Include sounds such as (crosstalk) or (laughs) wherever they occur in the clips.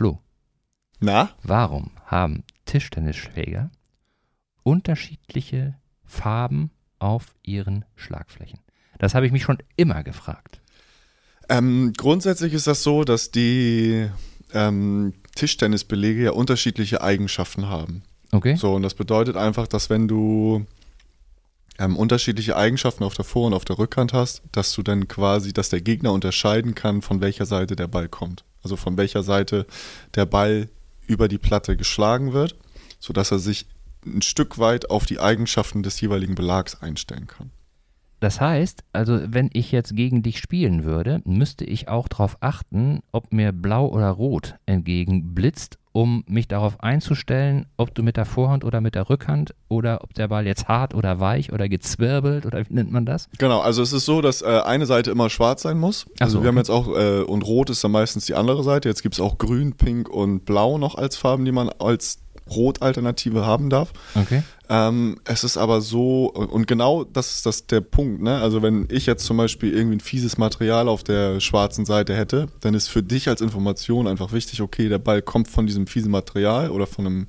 Flo, Na? warum haben Tischtennisschläger unterschiedliche Farben auf ihren Schlagflächen? Das habe ich mich schon immer gefragt. Ähm, grundsätzlich ist das so, dass die ähm, Tischtennisbelege ja unterschiedliche Eigenschaften haben. Okay? So, und das bedeutet einfach, dass wenn du ähm, unterschiedliche Eigenschaften auf der Vor- und auf der Rückhand hast, dass du dann quasi, dass der Gegner unterscheiden kann, von welcher Seite der Ball kommt. Also von welcher Seite der Ball über die Platte geschlagen wird, sodass er sich ein Stück weit auf die Eigenschaften des jeweiligen Belags einstellen kann. Das heißt, also wenn ich jetzt gegen dich spielen würde, müsste ich auch darauf achten, ob mir blau oder rot entgegenblitzt, um mich darauf einzustellen, ob du mit der Vorhand oder mit der Rückhand oder ob der Ball jetzt hart oder weich oder gezwirbelt oder wie nennt man das? Genau, also es ist so, dass äh, eine Seite immer schwarz sein muss. Also so, wir haben jetzt auch, äh, und rot ist dann meistens die andere Seite. Jetzt gibt es auch grün, pink und blau noch als Farben, die man als Rot-Alternative haben darf. Okay. Ähm, es ist aber so, und genau das ist das der Punkt, ne? Also wenn ich jetzt zum Beispiel irgendwie ein fieses Material auf der schwarzen Seite hätte, dann ist für dich als Information einfach wichtig, okay, der Ball kommt von diesem fiesen Material oder von einem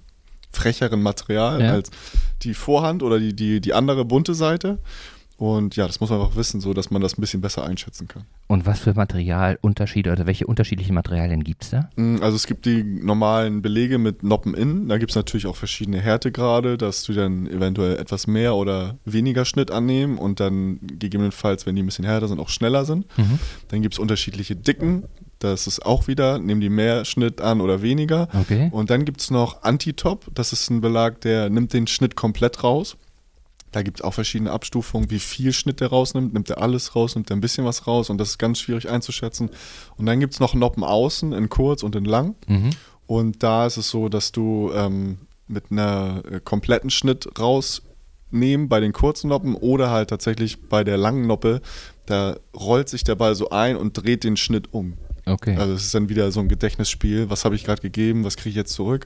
frecheren Material Ja. als die Vorhand oder die, die, die andere bunte Seite. Und ja, das muss man einfach wissen, so dass man das ein bisschen besser einschätzen kann. Und was für Materialunterschiede oder welche unterschiedlichen Materialien gibt es da? Mm, Also es gibt die normalen Belege mit Noppen innen. Da gibt es natürlich auch verschiedene Härtegrade, dass du dann eventuell etwas mehr oder weniger Schnitt annehmen und dann gegebenenfalls, wenn die ein bisschen härter sind, auch schneller sind. Mhm. Dann gibt es unterschiedliche Dicken. Das ist auch wieder, nehmen die mehr Schnitt an oder weniger. Okay. Und dann gibt es noch Anti-Top. Das ist ein Belag, der nimmt den Schnitt komplett raus. Da gibt es auch verschiedene Abstufungen, wie viel Schnitt der rausnimmt. Nimmt er alles raus, nimmt er ein bisschen was raus und das ist ganz schwierig einzuschätzen. Und dann gibt es noch Noppen außen in kurz und in lang. Mhm. Und da ist es so, dass du ähm, mit einer äh, kompletten Schnitt rausnehmen bei den kurzen Noppen oder halt tatsächlich bei der langen Noppe, da rollt sich der Ball so ein und dreht den Schnitt um. Okay. Also es ist dann wieder so ein Gedächtnisspiel. Was habe ich gerade gegeben? Was kriege ich jetzt zurück?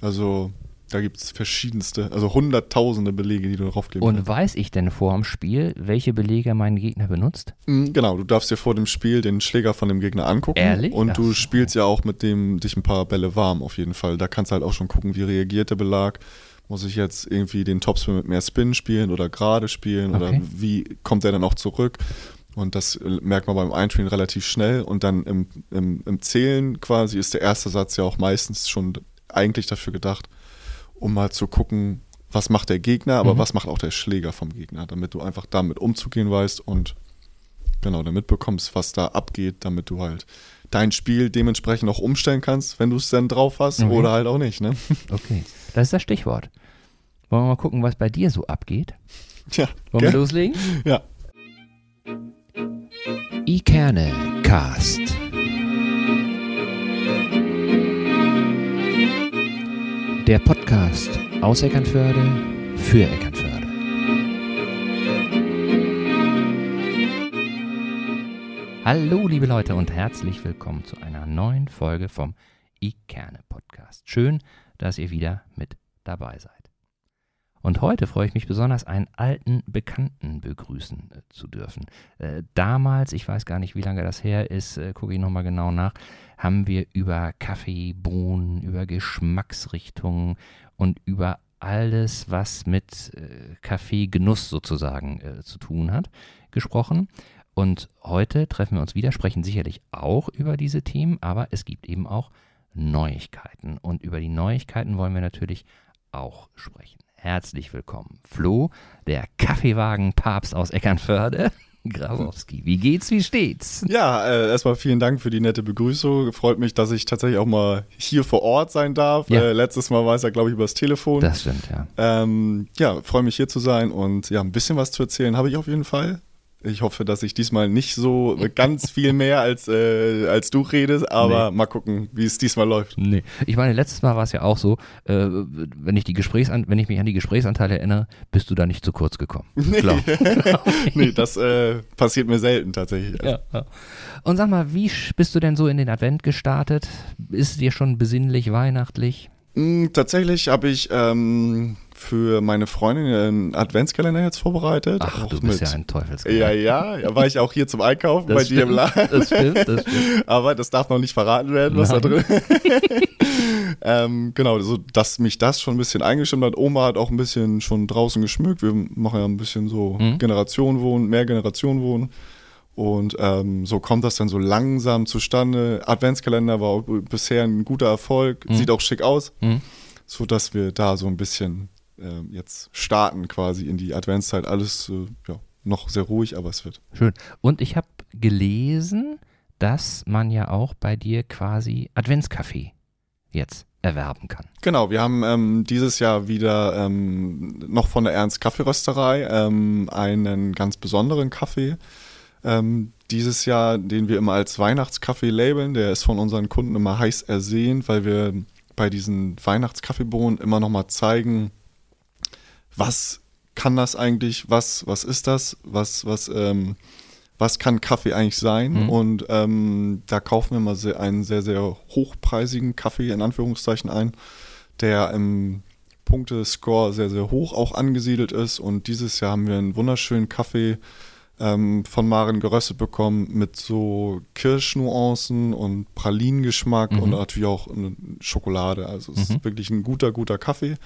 Also da gibt es verschiedenste, also hunderttausende Belege, die du draufkleben Und weiß ich denn vor dem Spiel, welche Belege mein Gegner benutzt? Mm, Genau, du darfst dir vor dem Spiel den Schläger von dem Gegner angucken. Ehrlich? Und Ach du so. spielst ja auch mit dem dich ein paar Bälle warm auf jeden Fall. Da kannst du halt auch schon gucken, wie reagiert der Belag. Muss ich jetzt irgendwie den Topspin mit mehr Spin spielen oder gerade spielen Okay. oder wie kommt der dann auch zurück? Und das merkt man beim Einspielen relativ schnell. Und dann im, im, im Zählen quasi ist der erste Satz ja auch meistens schon eigentlich dafür gedacht, um mal zu gucken, was macht der Gegner, aber Mhm. was macht auch der Schläger vom Gegner, damit du einfach damit umzugehen weißt und genau damit bekommst, was da abgeht, damit du halt dein Spiel dementsprechend auch umstellen kannst, wenn du es dann drauf hast Okay. oder halt auch nicht, ne? (laughs) Okay. Das ist das Stichwort. Wollen wir mal gucken, was bei dir so abgeht? Tja, Wollen wir gell? loslegen? ja. Ikerne Cast. Der Podcast aus Eckernförde für Eckernförde. Hallo liebe Leute und herzlich willkommen zu einer neuen Folge vom Ikerne Podcast. Schön, dass ihr wieder mit dabei seid. Und heute freue ich mich besonders, einen alten Bekannten begrüßen äh, zu dürfen. Äh, damals, ich weiß gar nicht, wie lange das her ist, äh, gucke ich nochmal genau nach, haben wir über Kaffee, Bohnen, über Geschmacksrichtungen und über alles, was mit äh, Kaffeegenuss sozusagen äh, zu tun hat, gesprochen. Und heute treffen wir uns wieder, sprechen sicherlich auch über diese Themen, aber es gibt eben auch Neuigkeiten. Und über die Neuigkeiten wollen wir natürlich auch sprechen. Herzlich willkommen, Flo, der Kaffeewagen-Papst aus Eckernförde. Grabowski, wie geht's, wie steht's? Ja, äh, erstmal vielen Dank für die nette Begrüßung. Freut mich, dass ich tatsächlich auch mal hier vor Ort sein darf. Ja. Äh, letztes Mal war es ja, glaube ich, übers Telefon. Das stimmt, ja. Ähm, ja, freue mich hier zu sein und ja, ein bisschen was zu erzählen habe ich auf jeden Fall. Ich hoffe, dass ich diesmal nicht so ganz viel mehr als, äh, als du redest, aber mal gucken, wie es diesmal läuft. Nee. Ich meine, letztes Mal war es ja auch so, äh, wenn ich die Gesprächsan wenn ich mich an die Gesprächsanteile erinnere, bist du da nicht zu kurz gekommen. Klar. (laughs) nee, das äh, passiert mir selten tatsächlich. Ja, ja. Und sag mal, wie bist du denn so in den Advent gestartet? Ist dir schon besinnlich, weihnachtlich? Mm, Tatsächlich habe ich ähm, für meine Freundin einen Adventskalender jetzt vorbereitet. Ach, Auch du bist mit- ja ein Teufelskerl. Ja, ja, ja, war ich auch hier zum Einkaufen Das bei dir im stimmt, Laden. Das stimmt, das stimmt. (laughs) Aber das darf noch nicht verraten werden, was da drin (laughs) ähm, Genau, so, dass mich das schon ein bisschen eingestimmt hat. Oma hat auch ein bisschen schon draußen geschmückt. Wir machen ja ein bisschen so Mhm. Generation wohnen, mehr Generation wohnen. Und ähm, so kommt das dann so langsam zustande. Adventskalender war bisher ein guter Erfolg, Mhm. sieht auch schick aus, Mhm. so dass wir da so ein bisschen ähm, jetzt starten quasi in die Adventszeit. Alles äh, ja, noch sehr ruhig, aber es wird. Schön. Und ich habe gelesen, dass man ja auch bei dir quasi Adventskaffee jetzt erwerben kann. Genau, wir haben ähm, dieses Jahr wieder ähm, noch von der Ernst Kaffeerösterei ähm, einen ganz besonderen Kaffee. Ähm, dieses Jahr, den wir immer als Weihnachtskaffee labeln, der ist von unseren Kunden immer heiß ersehen, weil wir bei diesen Weihnachtskaffeebohnen immer nochmal zeigen, was kann das eigentlich, was, was ist das, was, was, ähm, was kann Kaffee eigentlich sein? Mhm. Und ähm, da kaufen wir mal sehr, einen sehr, sehr hochpreisigen Kaffee in Anführungszeichen ein, der im Punktescore sehr, sehr hoch auch angesiedelt ist. Und dieses Jahr haben wir einen wunderschönen Kaffee ähm, von Maren geröstet bekommen mit so Kirschnuancen und Pralinengeschmack Mhm. und natürlich auch eine Schokolade. Also es Mhm. ist wirklich ein guter, guter Kaffee.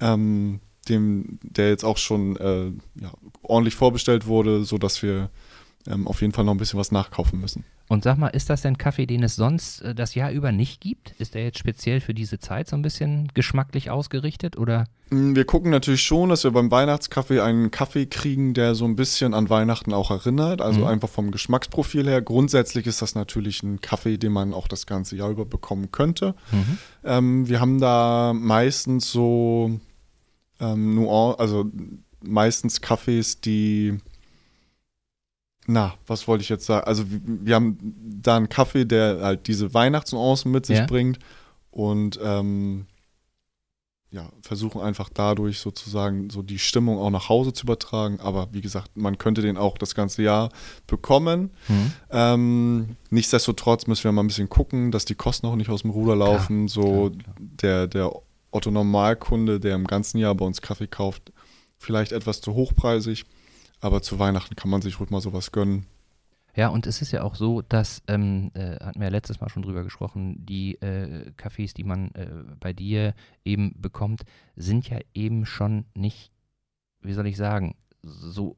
Ähm, dem, der jetzt auch schon äh, ja, ordentlich vorbestellt wurde, sodass wir ähm, auf jeden Fall noch ein bisschen was nachkaufen müssen. Und sag mal, ist das denn Kaffee, den es sonst äh, das Jahr über nicht gibt? Ist der jetzt speziell für diese Zeit so ein bisschen geschmacklich ausgerichtet oder? Mm, Wir gucken natürlich schon, dass wir beim Weihnachtskaffee einen Kaffee kriegen, der so ein bisschen an Weihnachten auch erinnert. Also Mhm. einfach vom Geschmacksprofil her. Grundsätzlich ist das natürlich ein Kaffee, den man auch das ganze Jahr über bekommen könnte. Mhm. Ähm, wir haben da meistens so ähm, Nuan also meistens Kaffees, die na, was wollte ich jetzt sagen? Also wir, haben da einen Kaffee, der halt diese Weihnachtsnuancen mit sich Ja. bringt und ähm, ja, versuchen einfach dadurch sozusagen so die Stimmung auch nach Hause zu übertragen. Aber wie gesagt, man könnte den auch das ganze Jahr bekommen. Mhm. Ähm, nichtsdestotrotz müssen wir mal ein bisschen gucken, dass die Kosten auch nicht aus dem Ruder laufen. so klar, klar. der, der Otto Normalkunde, der im ganzen Jahr bei uns Kaffee kauft, vielleicht etwas zu hochpreisig. Aber zu Weihnachten kann man sich ruhig mal sowas gönnen. Ja, und es ist ja auch so, dass, ähm, äh, hatten wir ja letztes Mal schon drüber gesprochen, die äh, Kaffees, die man äh, bei dir eben bekommt, sind ja eben schon nicht, wie soll ich sagen, so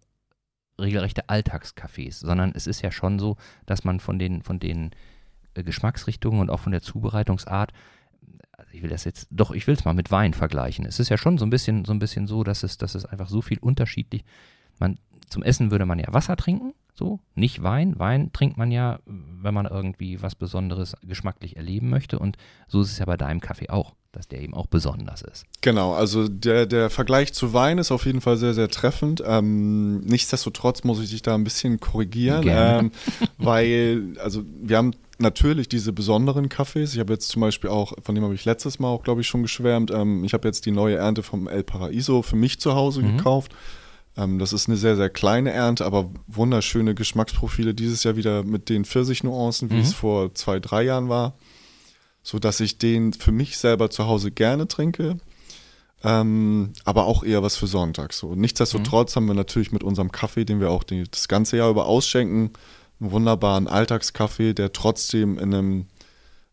regelrechte Alltagscafés, sondern es ist ja schon so, dass man von den, von den äh, Geschmacksrichtungen und auch von der Zubereitungsart, ich will das jetzt, doch, ich will es mal mit Wein vergleichen. Es ist ja schon so ein bisschen, so ein bisschen so, dass es, dass es einfach so viel unterschiedlich, man, zum Essen würde man ja Wasser trinken, so, nicht Wein. Wein trinkt man ja, wenn man irgendwie was Besonderes geschmacklich erleben möchte. Und so ist es ja bei deinem Kaffee auch, dass der eben auch besonders ist. Genau, also der, der Vergleich zu Wein ist auf jeden Fall sehr, sehr treffend. Ähm, nichtsdestotrotz muss ich dich da ein bisschen korrigieren, ähm, weil, also wir haben natürlich diese besonderen Kaffees. Ich habe jetzt zum Beispiel auch, von dem habe ich letztes Mal auch, glaube ich, schon geschwärmt. Ähm, ich habe jetzt die neue Ernte vom El Paraíso für mich zu Hause Mhm. gekauft. Ähm, das ist eine sehr, sehr kleine Ernte, aber wunderschöne Geschmacksprofile. Dieses Jahr wieder mit den Pfirsich-Nuancen, wie Mhm. es vor zwei, drei Jahren war. So dass ich den für mich selber zu Hause gerne trinke. Ähm, aber auch eher was für Sonntag. So. Nichtsdestotrotz haben wir natürlich mit unserem Kaffee, den wir auch die, das ganze Jahr über ausschenken, einen wunderbaren Alltagskaffee, der trotzdem in einem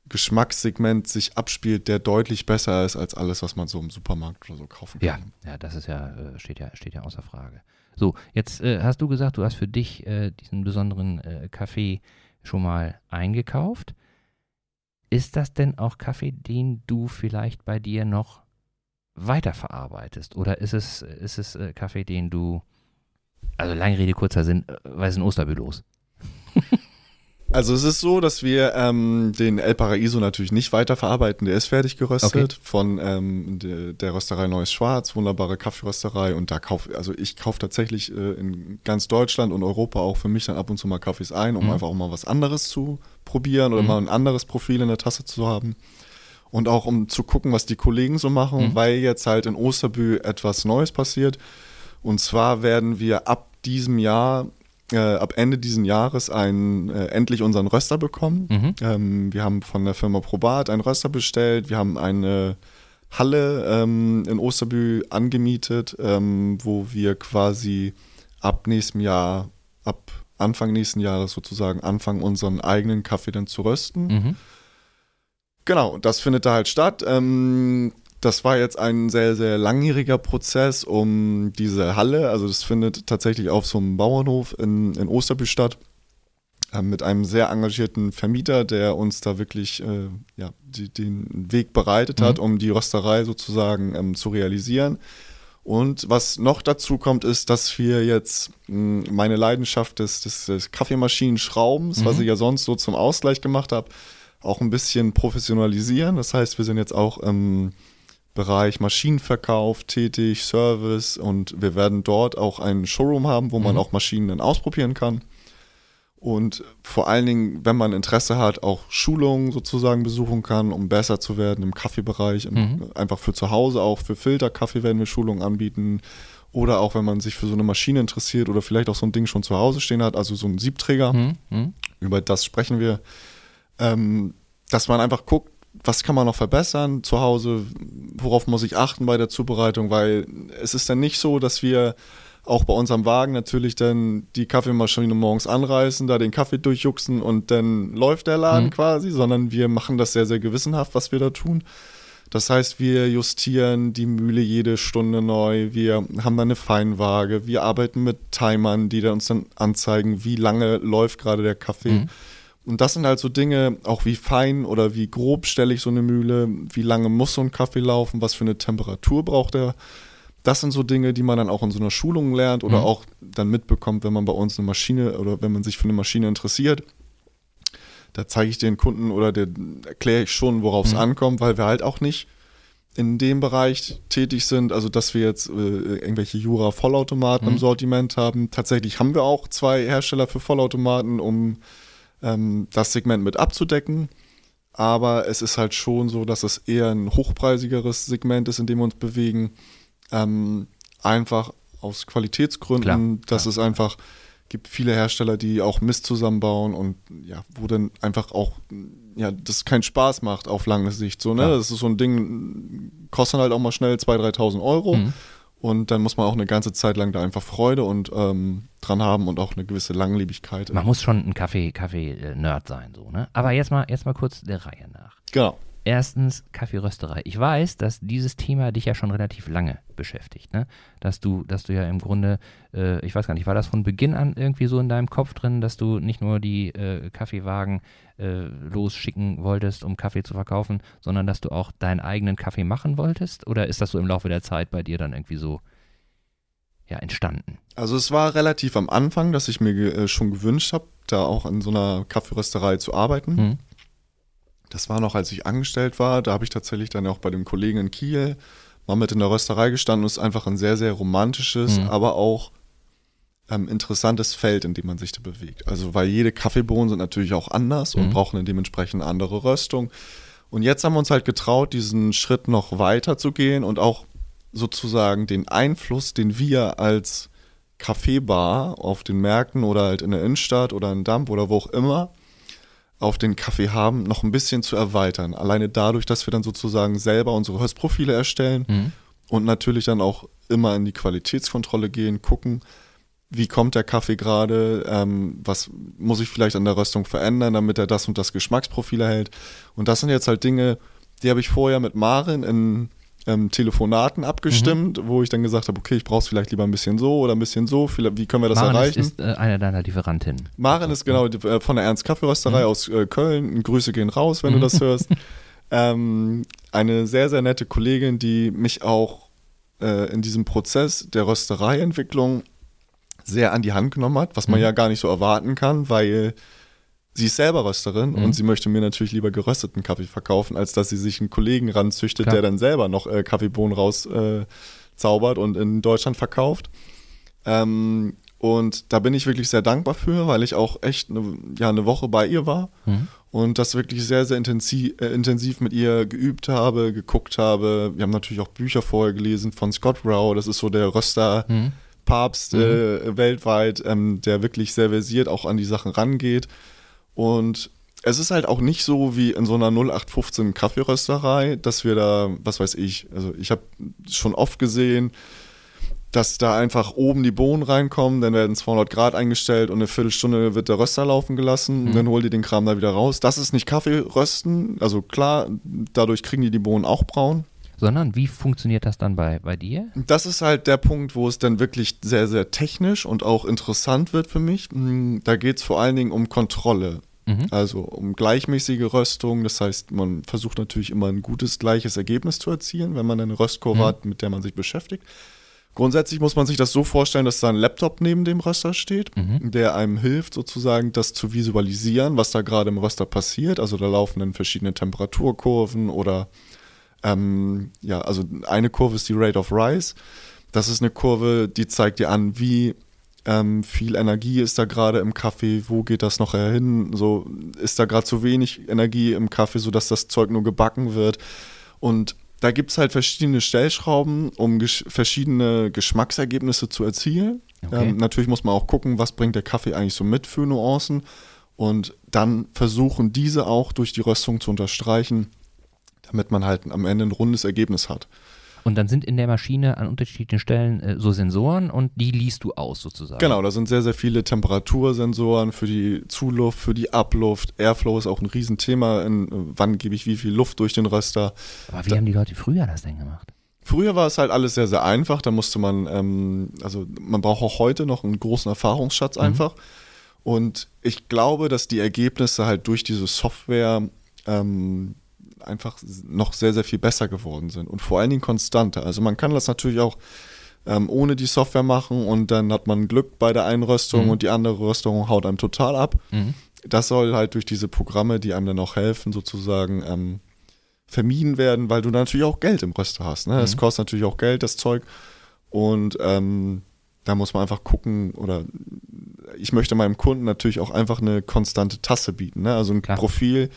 Geschmackssegment sich abspielt, der deutlich besser ist als alles, was man so im Supermarkt oder so kaufen Ja, kann. ja, das ist ja, äh, steht ja, steht ja außer Frage. So, jetzt äh, hast du gesagt, du hast für dich äh, diesen besonderen äh, Kaffee schon mal eingekauft. Ist das denn auch Kaffee, den du vielleicht bei dir noch weiterverarbeitest? Oder ist es, ist es äh, Kaffee, den du, also lange Rede, kurzer Sinn, äh, weil sind Osterbülos? Also es ist so, dass wir ähm, den El Paraíso natürlich nicht weiterverarbeiten. Der ist fertig geröstet von ähm, de, der Rösterei Neues Schwarz, wunderbare Kaffeerösterei. Und da kaufe, also ich kaufe tatsächlich äh, in ganz Deutschland und Europa auch für mich dann ab und zu mal Kaffees ein, um Mhm. einfach auch mal was anderes zu probieren oder Mhm. mal ein anderes Profil in der Tasse zu haben. Und auch um zu gucken, was die Kollegen so machen, Mhm. weil jetzt halt in Osterbü etwas Neues passiert. Und zwar werden wir ab diesem Jahr, äh, ab Ende diesen Jahres einen, äh, endlich unseren Röster bekommen. Mhm. Ähm, wir haben von der Firma Probat einen Röster bestellt. Wir haben eine Halle ähm, in Osterbü angemietet, ähm, wo wir quasi ab nächstem Jahr, ab Anfang nächsten Jahres sozusagen anfangen, unseren eigenen Kaffee dann zu rösten. Mhm. Genau, das findet da halt statt. Ähm, das war jetzt ein sehr, sehr langjähriger Prozess um diese Halle. Also das findet tatsächlich auf so einem Bauernhof in, in Osterbü statt. Äh, mit einem sehr engagierten Vermieter, der uns da wirklich äh, ja, die, den Weg bereitet hat, Mhm. um die Rösterei sozusagen ähm, zu realisieren. Und was noch dazu kommt, ist, dass wir jetzt mh, meine Leidenschaft des, des, des Kaffeemaschinenschraubens, was Mhm. ich ja sonst so zum Ausgleich gemacht habe, auch ein bisschen professionalisieren. Das heißt, wir sind jetzt auch im Bereich Maschinenverkauf tätig, Service und wir werden dort auch einen Showroom haben, wo man Mhm. auch Maschinen dann ausprobieren kann. Und vor allen Dingen, wenn man Interesse hat, auch Schulungen sozusagen besuchen kann, um besser zu werden im Kaffeebereich, Mhm. einfach für zu Hause, auch für Filterkaffee werden wir Schulungen anbieten. Oder auch wenn man sich für so eine Maschine interessiert oder vielleicht auch so ein Ding schon zu Hause stehen hat, also so ein Siebträger, Mhm. Mhm. über das sprechen wir, ähm, dass man einfach guckt, was kann man noch verbessern zu Hause, worauf muss ich achten bei der Zubereitung, weil es ist dann nicht so, dass wir auch bei unserem Wagen natürlich dann die Kaffeemaschine morgens anreißen, da den Kaffee durchjuxen und dann läuft der Laden Mhm. quasi, sondern wir machen das sehr, sehr gewissenhaft, was wir da tun. Das heißt, wir justieren die Mühle jede Stunde neu, wir haben da eine Feinwaage, wir arbeiten mit Timern, die dann uns dann anzeigen, wie lange läuft gerade der Kaffee. Mhm. Und das sind halt so Dinge, auch wie fein oder wie grob stelle ich so eine Mühle, wie lange muss so ein Kaffee laufen, was für eine Temperatur braucht er. Das sind so Dinge, die man dann auch in so einer Schulung lernt oder Mhm. auch dann mitbekommt, wenn man bei uns eine Maschine oder wenn man sich für eine Maschine interessiert. Da zeige ich den Kunden oder der erkläre ich schon, worauf es Mhm. ankommt, weil wir halt auch nicht in dem Bereich tätig sind, also dass wir jetzt äh, irgendwelche Jura-Vollautomaten Mhm. im Sortiment haben. Tatsächlich haben wir auch zwei Hersteller für Vollautomaten, um ähm, das Segment mit abzudecken. Aber es ist halt schon so, dass es eher ein hochpreisigeres Segment ist, in dem wir uns bewegen. Ähm, einfach aus Qualitätsgründen, Klar, dass klar. es einfach gibt viele Hersteller, die auch Mist zusammenbauen und ja, wo dann einfach auch ja, das keinen Spaß macht auf lange Sicht. So, ne? Das ist so ein Ding, kostet halt auch mal schnell 2.000, 3.000 Euro. Mhm. Und dann muss man auch eine ganze Zeit lang da einfach Freude und ähm, dran haben und auch eine gewisse Langlebigkeit. Man muss schon ein Kaffee, Kaffee-Nerd sein, so, ne? Aber jetzt mal, jetzt mal kurz der Reihe nach. Genau. Erstens Kaffeerösterei. Ich weiß, dass dieses Thema dich ja schon relativ lange beschäftigt, ne? Dass du, dass du ja im Grunde, äh, ich weiß gar nicht, war das von Beginn an irgendwie so in deinem Kopf drin, dass du nicht nur die äh, Kaffeewagen äh, losschicken wolltest, um Kaffee zu verkaufen, sondern dass du auch deinen eigenen Kaffee machen wolltest? Oder ist das so im Laufe der Zeit bei dir dann irgendwie so ja, entstanden? Also es war relativ am Anfang, dass ich mir äh, schon gewünscht habe, da auch in so einer Kaffeerösterei zu arbeiten. Hm? Das war noch, als ich angestellt war. Da habe ich tatsächlich dann auch bei dem Kollegen in Kiel mal mit in der Rösterei gestanden. Es ist einfach ein sehr, sehr romantisches, Mhm. aber auch ähm, interessantes Feld, in dem man sich da bewegt. Also weil jede Kaffeebohnen sind natürlich auch anders und Mhm. brauchen eine dementsprechend andere Röstung. Und jetzt haben wir uns halt getraut, diesen Schritt noch weiter zu gehen und auch sozusagen den Einfluss, den wir als Kaffeebar auf den Märkten oder halt in der Innenstadt oder in Damp oder wo auch immer auf den Kaffee haben, noch ein bisschen zu erweitern. Alleine dadurch, dass wir dann sozusagen selber unsere Röstprofile erstellen Hm? und natürlich dann auch immer in die Qualitätskontrolle gehen, gucken, wie kommt der Kaffee gerade, ähm, was muss ich vielleicht an der Röstung verändern, damit er das und das Geschmacksprofil erhält. Und das sind jetzt halt Dinge, die habe ich vorher mit Maren in ähm, Telefonaten abgestimmt, wo ich dann gesagt habe, okay, ich brauche es vielleicht lieber ein bisschen so oder ein bisschen so, wie können wir das Maren ist, erreichen? ist äh, eine deiner Lieferantinnen. Maren ist genau die- äh, von der Ernst Kaffeerösterei Mhm. aus äh, Köln. Grüße gehen raus, wenn du Mhm. das hörst. (laughs) ähm, eine sehr, sehr nette Kollegin, die mich auch äh, in diesem Prozess der Röstereientwicklung sehr an die Hand genommen hat, was man Mhm. ja gar nicht so erwarten kann, weil sie ist selber Rösterin Mhm. und sie möchte mir natürlich lieber gerösteten Kaffee verkaufen, als dass sie sich einen Kollegen ranzüchtet, Klar. der dann selber noch äh, Kaffeebohnen rauszaubert äh, und in Deutschland verkauft. Ähm, und da bin ich wirklich sehr dankbar für, weil ich auch echt eine, ja, eine Woche bei ihr war Hm? und das wirklich sehr, sehr intensiv, äh, intensiv mit ihr geübt habe, geguckt habe. Wir haben natürlich auch Bücher vorher gelesen von Scott Rao, das ist so der Röster. Hm? Papst äh, weltweit, ähm, der wirklich sehr versiert auch an die Sachen rangeht. Und es ist halt auch nicht so wie in so einer 0815 Kaffeerösterei, dass wir da, was weiß ich, also ich habe schon oft gesehen, dass da einfach oben die Bohnen reinkommen, dann werden 200 Grad eingestellt und eine Viertelstunde wird der Röster laufen gelassen, mhm. dann holt die den Kram da wieder raus. Das ist nicht Kaffeerösten, also klar, dadurch kriegen die die Bohnen auch braun. Sondern wie funktioniert das dann bei, bei dir? Das ist halt der Punkt, wo es dann wirklich sehr, sehr technisch und auch interessant wird für mich. Hm, da geht es vor allen Dingen um Kontrolle. Mhm. Also um gleichmäßige Röstung. Das heißt, man versucht natürlich immer ein gutes, gleiches Ergebnis zu erzielen, wenn man eine Röstkurve mhm. hat, mit der man sich beschäftigt. Grundsätzlich muss man sich das so vorstellen, dass da ein Laptop neben dem Röster steht, mhm. der einem hilft, sozusagen das zu visualisieren, was da gerade im Röster passiert. Also da laufen dann verschiedene Temperaturkurven oder ähm, ja, also eine Kurve ist die Rate of Rise. Das ist eine Kurve, die zeigt dir an, wie ähm, viel Energie ist da gerade im Kaffee, wo geht das noch hin? So ist da gerade zu wenig Energie im Kaffee, sodass das Zeug nur gebacken wird. Und da gibt es halt verschiedene Stellschrauben, um gesch verschiedene Geschmacksergebnisse zu erzielen. Okay. Ähm, natürlich muss man auch gucken, was bringt der Kaffee eigentlich so mit für Nuancen und dann versuchen, diese auch durch die Röstung zu unterstreichen, damit man halt am Ende ein rundes Ergebnis hat. Und dann sind in der Maschine an unterschiedlichen Stellen äh, so Sensoren und die liest du aus sozusagen. Genau, da sind sehr, sehr viele Temperatursensoren für die Zuluft, für die Abluft. Airflow ist auch ein Riesenthema. In, wann gebe ich wie viel Luft durch den Röster? Aber wie da, haben die Leute früher das denn gemacht? Früher war es halt alles sehr, sehr einfach. Da musste man, ähm, also man braucht auch heute noch einen großen Erfahrungsschatz mhm. einfach. Und ich glaube, dass die Ergebnisse halt durch diese Software ähm, einfach noch sehr, sehr viel besser geworden sind und vor allen Dingen konstanter. Also man kann das natürlich auch ähm, ohne die Software machen und dann hat man Glück bei der einen Röstung mhm. und die andere Röstung haut einem total ab. Mhm. Das soll halt durch diese Programme, die einem dann auch helfen, sozusagen ähm, vermieden werden, weil du natürlich auch Geld im Röster hast. Ne? Es mhm. kostet natürlich auch Geld, das Zeug. Und ähm, da muss man einfach gucken oder ich möchte meinem Kunden natürlich auch einfach eine konstante Tasse bieten. Ne? Also ein Klar. Profil,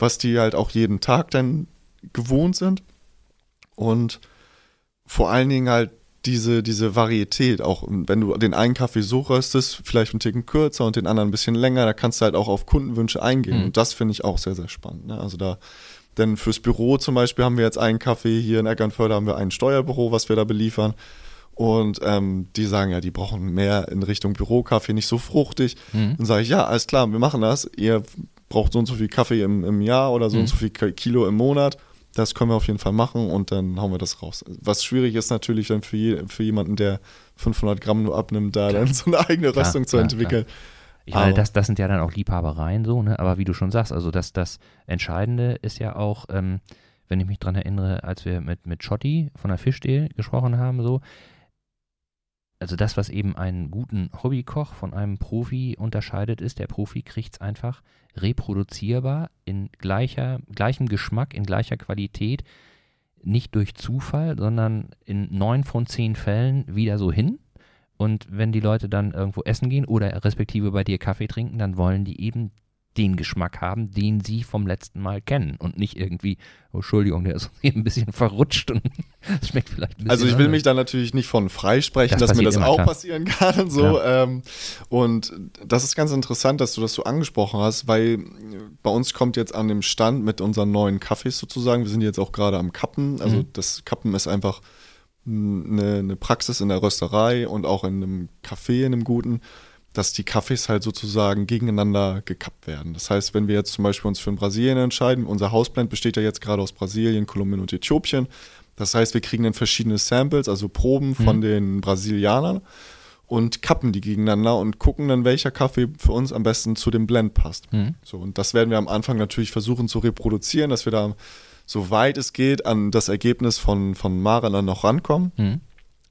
was die halt auch jeden Tag dann gewohnt sind. Und vor allen Dingen halt diese, diese Varietät, auch wenn du den einen Kaffee so röstest, vielleicht einen Ticken kürzer und den anderen ein bisschen länger, da kannst du halt auch auf Kundenwünsche eingehen. Mhm. Und das finde ich auch sehr, sehr spannend. Ne? Also da, denn fürs Büro zum Beispiel haben wir jetzt einen Kaffee, hier in Eckernförde haben wir ein Steuerbüro, was wir da beliefern. Und ähm, die sagen ja, die brauchen mehr in Richtung Bürokaffee, nicht so fruchtig. Mhm. Dann sage ich, ja, alles klar, wir machen das. Ihr braucht so und so viel Kaffee im, im Jahr oder so mhm. und so viel Kilo im Monat. Das können wir auf jeden Fall machen und dann hauen wir das raus. Was schwierig ist natürlich dann für, je, für jemanden, der 500 Gramm nur abnimmt, da klar. dann so eine eigene Röstung zu klar, entwickeln. Klar. Ich meine, das, das sind ja dann auch Liebhabereien so, ne? Aber wie du schon sagst, also das, das Entscheidende ist ja auch, ähm, wenn ich mich daran erinnere, als wir mit, mit Schotti von der Fischdeal gesprochen haben, so, also das, was eben einen guten Hobbykoch von einem Profi unterscheidet, ist, der Profi kriegt es einfach reproduzierbar in gleicher, gleichem Geschmack, in gleicher Qualität, nicht durch Zufall, sondern in neun von zehn Fällen wieder so hin. Und wenn die Leute dann irgendwo essen gehen oder respektive bei dir Kaffee trinken, dann wollen die eben den Geschmack haben, den sie vom letzten Mal kennen und nicht irgendwie, oh, Entschuldigung, der ist (laughs) ein bisschen verrutscht und (laughs) schmeckt vielleicht ein bisschen. Also ich will anders. mich da natürlich nicht von freisprechen, das dass mir das auch klar. passieren kann und so. Ja. Ähm, und das ist ganz interessant, dass du das so angesprochen hast, weil bei uns kommt jetzt an dem Stand mit unseren neuen Kaffees sozusagen, wir sind jetzt auch gerade am Kappen, also mhm. das Kappen ist einfach eine, eine Praxis in der Rösterei und auch in einem Café, in einem guten dass die Kaffees halt sozusagen gegeneinander gekappt werden. Das heißt, wenn wir jetzt zum Beispiel uns für Brasilien entscheiden, unser Hausblend besteht ja jetzt gerade aus Brasilien, Kolumbien und Äthiopien. Das heißt, wir kriegen dann verschiedene Samples, also Proben von mhm. den Brasilianern und kappen die gegeneinander und gucken dann, welcher Kaffee für uns am besten zu dem Blend passt. Mhm. So, und das werden wir am Anfang natürlich versuchen zu reproduzieren, dass wir da so weit es geht an das Ergebnis von, von Mara noch rankommen. Mhm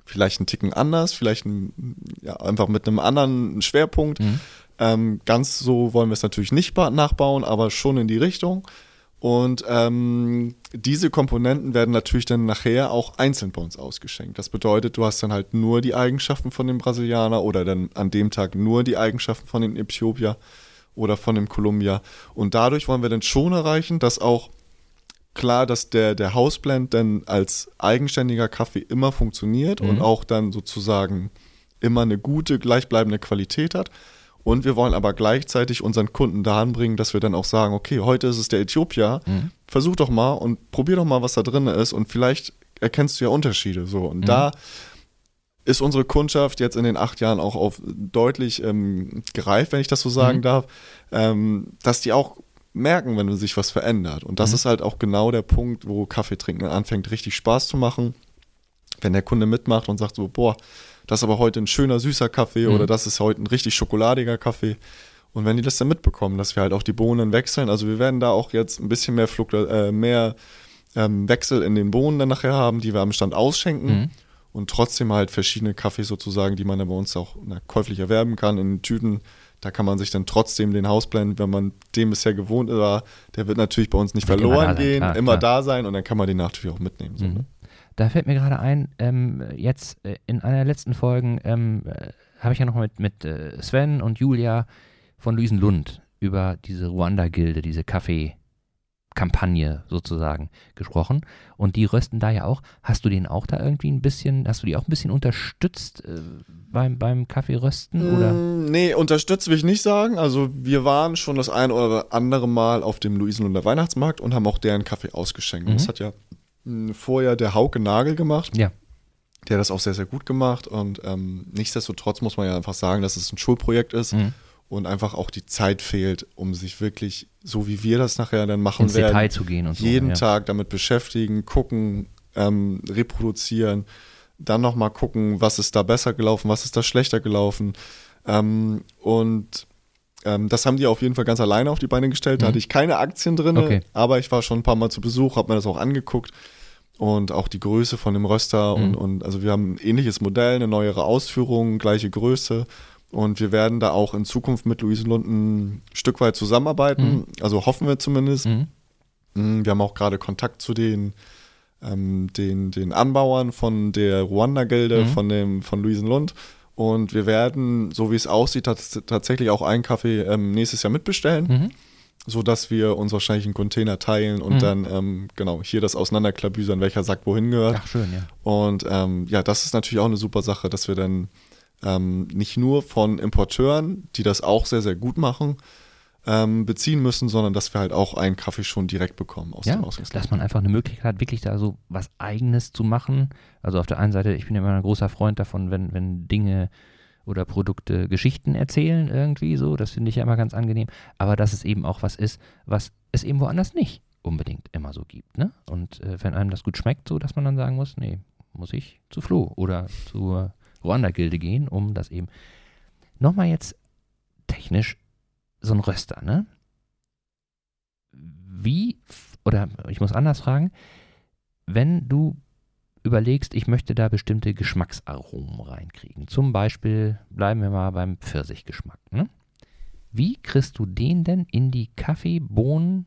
vielleicht einen Ticken anders, vielleicht ein, ja, einfach mit einem anderen Schwerpunkt. Mhm. Ähm, ganz so wollen wir es natürlich nicht nachbauen, aber schon in die Richtung. Und ähm, diese Komponenten werden natürlich dann nachher auch einzeln bei uns ausgeschenkt. Das bedeutet, du hast dann halt nur die Eigenschaften von dem Brasilianer oder dann an dem Tag nur die Eigenschaften von dem Äthiopier oder von dem Kolumbia. Und dadurch wollen wir dann schon erreichen, dass auch klar, dass der, der Hausblend dann als eigenständiger Kaffee immer funktioniert mhm. und auch dann sozusagen immer eine gute, gleichbleibende Qualität hat. Und wir wollen aber gleichzeitig unseren Kunden dahin bringen, dass wir dann auch sagen, okay, heute ist es der Äthiopier, Mhm. versuch doch mal und probier doch mal, was da drin ist und vielleicht erkennst du ja Unterschiede. So. Und Mhm. da ist unsere Kundschaft jetzt in den acht Jahren auch auf deutlich ähm, gereift, wenn ich das so sagen Mhm. darf, ähm, dass die auch merken, wenn sich was verändert. Und das Mhm. ist halt auch genau der Punkt, wo Kaffee trinken anfängt, richtig Spaß zu machen. Wenn der Kunde mitmacht und sagt so, boah, das ist aber heute ein schöner, süßer Kaffee Mhm. oder das ist heute ein richtig schokoladiger Kaffee. Und wenn die das dann mitbekommen, dass wir halt auch die Bohnen wechseln, also wir werden da auch jetzt ein bisschen mehr, Fluktu äh, mehr ähm, Wechsel in den Bohnen dann nachher haben, die wir am Stand ausschenken Mhm. und trotzdem halt verschiedene Kaffees sozusagen, die man dann bei uns auch na, käuflich erwerben kann in den Tüten. Da kann man sich dann trotzdem den Hausblend, wenn man dem bisher gewohnt war, der wird natürlich bei uns nicht Wird immer verloren sein, gehen, klar, immer klar. da sein und dann kann man den natürlich auch mitnehmen. So, Mhm. ne? Da fällt mir gerade ein, ähm, jetzt äh, in einer der letzten Folgen ähm, äh, habe ich ja noch mit, mit äh, Sven und Julia von Luisenlund über diese Ruanda-Gilde, diese Kaffee-Kampagne sozusagen gesprochen. Und die rösten da ja auch. Hast du den auch da irgendwie ein bisschen, hast du die auch ein bisschen unterstützt äh, beim, beim Kaffeerösten? Oder? Mm, Nee, unterstützt will ich nicht sagen. Also wir waren schon das ein oder andere Mal auf dem Luisenlunder Weihnachtsmarkt und haben auch deren Kaffee ausgeschenkt. Mhm. Das hat ja mh, vorher der Hauke Nagel gemacht. Ja. Der hat das auch sehr, sehr gut gemacht. Und ähm, nichtsdestotrotz muss man ja einfach sagen, dass es ein Schulprojekt ist Mhm. Und einfach auch die Zeit fehlt, um sich wirklich, so wie wir das nachher dann machen Ins werden, Detail zu gehen und so. jeden ja. Tag damit beschäftigen, gucken, ähm, reproduzieren, dann nochmal gucken, was ist da besser gelaufen, was ist da schlechter gelaufen. Ähm, und ähm, das haben die auf jeden Fall ganz alleine auf die Beine gestellt. Da Mhm. hatte ich keine Aktien drin, Okay. aber ich war schon ein paar Mal zu Besuch, habe mir das auch angeguckt. Und auch die Größe von dem Röster Mhm. und, und also wir haben ein ähnliches Modell, eine neuere Ausführung, gleiche Größe. Und wir werden da auch in Zukunft mit Luisenlund ein Stück weit zusammenarbeiten. Also hoffen wir zumindest. Mhm. Mm, Wir haben auch gerade Kontakt zu den, ähm, den, den Anbauern von der Ruanda-Gilde, Mhm. von, dem, von Luisenlund. Und wir werden, so wie es aussieht, tats tatsächlich auch einen Kaffee ähm, nächstes Jahr mitbestellen, Mhm. sodass wir uns wahrscheinlich einen Container teilen und Mhm. dann ähm, genau hier das auseinanderklabüsern, welcher Sack wohin gehört. Ach, schön, ja. Und ähm, ja, das ist natürlich auch eine super Sache, dass wir dann ähm, nicht nur von Importeuren, die das auch sehr, sehr gut machen, ähm, beziehen müssen, sondern dass wir halt auch einen Kaffee schon direkt bekommen aus Ja, dem Ausgangsland. dass man einfach eine Möglichkeit hat, wirklich da so was Eigenes zu machen. Also auf der einen Seite, ich bin ja immer ein großer Freund davon, wenn, wenn Dinge oder Produkte Geschichten erzählen irgendwie so, das finde ich ja immer ganz angenehm, aber dass es eben auch was ist, was es eben woanders nicht unbedingt immer so gibt, ne? Und äh, wenn einem das gut schmeckt, so dass man dann sagen muss, nee, muss ich zu Flo oder zur Ruanda-Gilde gehen, um das eben nochmal jetzt technisch so ein Röster, ne? Wie, oder ich muss anders fragen, wenn du überlegst, ich möchte da bestimmte Geschmacksaromen reinkriegen, zum Beispiel, bleiben wir mal beim Pfirsichgeschmack, ne? Wie kriegst du den denn in die Kaffeebohnen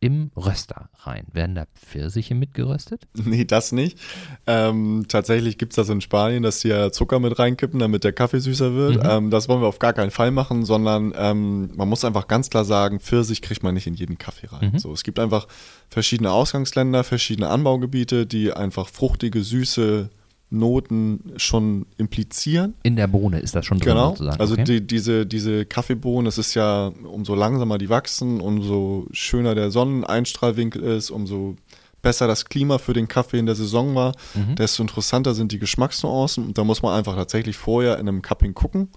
im Röster rein? Werden da Pfirsiche mitgeröstet? Nee, das nicht. Ähm, tatsächlich gibt es das in Spanien, dass die ja Zucker mit reinkippen, damit der Kaffee süßer wird. Mhm. Ähm, das wollen wir auf gar keinen Fall machen, sondern ähm, man muss einfach ganz klar sagen, Pfirsich kriegt man nicht in jeden Kaffee rein. Mhm. So, es gibt einfach verschiedene Ausgangsländer, verschiedene Anbaugebiete, die einfach fruchtige, süße Noten schon implizieren. In der Bohne ist das schon drin Genau. sozusagen. Also okay? die, diese, diese Kaffeebohnen, es ist ja, umso langsamer die wachsen, umso schöner der Sonneneinstrahlwinkel ist, umso besser das Klima für den Kaffee in der Saison war, Mhm. desto interessanter sind die Geschmacksnuancen. Und da muss man einfach tatsächlich vorher in einem Cupping gucken,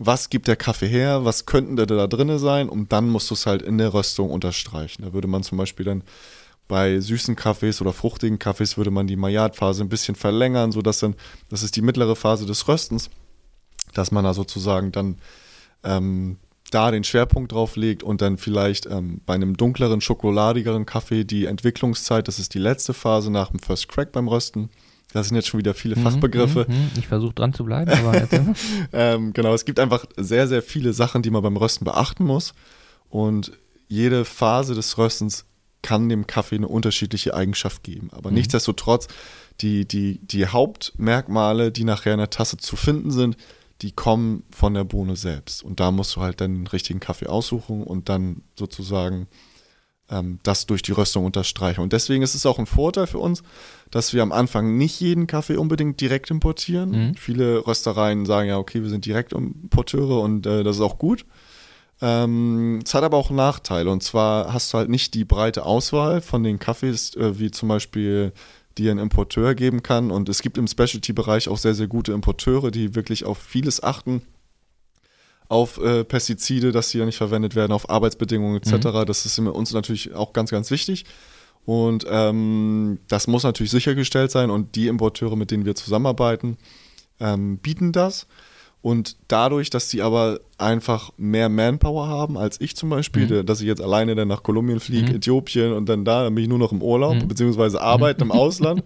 was gibt der Kaffee her, was könnten da, da drin sein und dann musst du es halt in der Röstung unterstreichen. Da würde man zum Beispiel dann bei süßen Kaffees oder fruchtigen Kaffees würde man die Maillard-Phase ein bisschen verlängern, sodass dann, das ist die mittlere Phase des Röstens, dass man da sozusagen dann ähm, da den Schwerpunkt drauf legt und dann vielleicht ähm, bei einem dunkleren, schokoladigeren Kaffee die Entwicklungszeit, das ist die letzte Phase nach dem First Crack beim Rösten. Das sind jetzt schon wieder viele Mhm, Fachbegriffe. mhm, mhm. Ich versuche dran zu bleiben, aber mal. (laughs) Ähm, genau, es gibt einfach sehr, sehr viele Sachen, die man beim Rösten beachten muss. Und jede Phase des Röstens kann dem Kaffee eine unterschiedliche Eigenschaft geben. Aber Mhm. nichtsdestotrotz, die, die, die Hauptmerkmale, die nachher in der Tasse zu finden sind, die kommen von der Bohne selbst. Und da musst du halt dann den richtigen Kaffee aussuchen und dann sozusagen ähm, das durch die Röstung unterstreichen. Und deswegen ist es auch ein Vorteil für uns, dass wir am Anfang nicht jeden Kaffee unbedingt direkt importieren. Mhm. Viele Röstereien sagen ja, okay, wir sind Direktimporteure und äh, das ist auch gut. Ähm, es hat aber auch Nachteile. Und zwar hast du halt nicht die breite Auswahl von den Kaffees, äh, wie zum Beispiel die ein Importeur geben kann. Und es gibt im Specialty-Bereich auch sehr, sehr gute Importeure, die wirklich auf vieles achten. Auf äh, Pestizide, dass sie ja nicht verwendet werden, auf Arbeitsbedingungen etc. Das ist uns natürlich auch ganz, ganz wichtig. Und ähm, das muss natürlich sichergestellt sein. Und die Importeure, mit denen wir zusammenarbeiten, ähm, bieten das. Und dadurch, dass die aber einfach mehr Manpower haben als ich zum Beispiel, Mhm. dass ich jetzt alleine dann nach Kolumbien fliege, Mhm. Äthiopien und dann da, dann bin ich nur noch im Urlaub, Mhm. beziehungsweise arbeiten im (laughs) Ausland.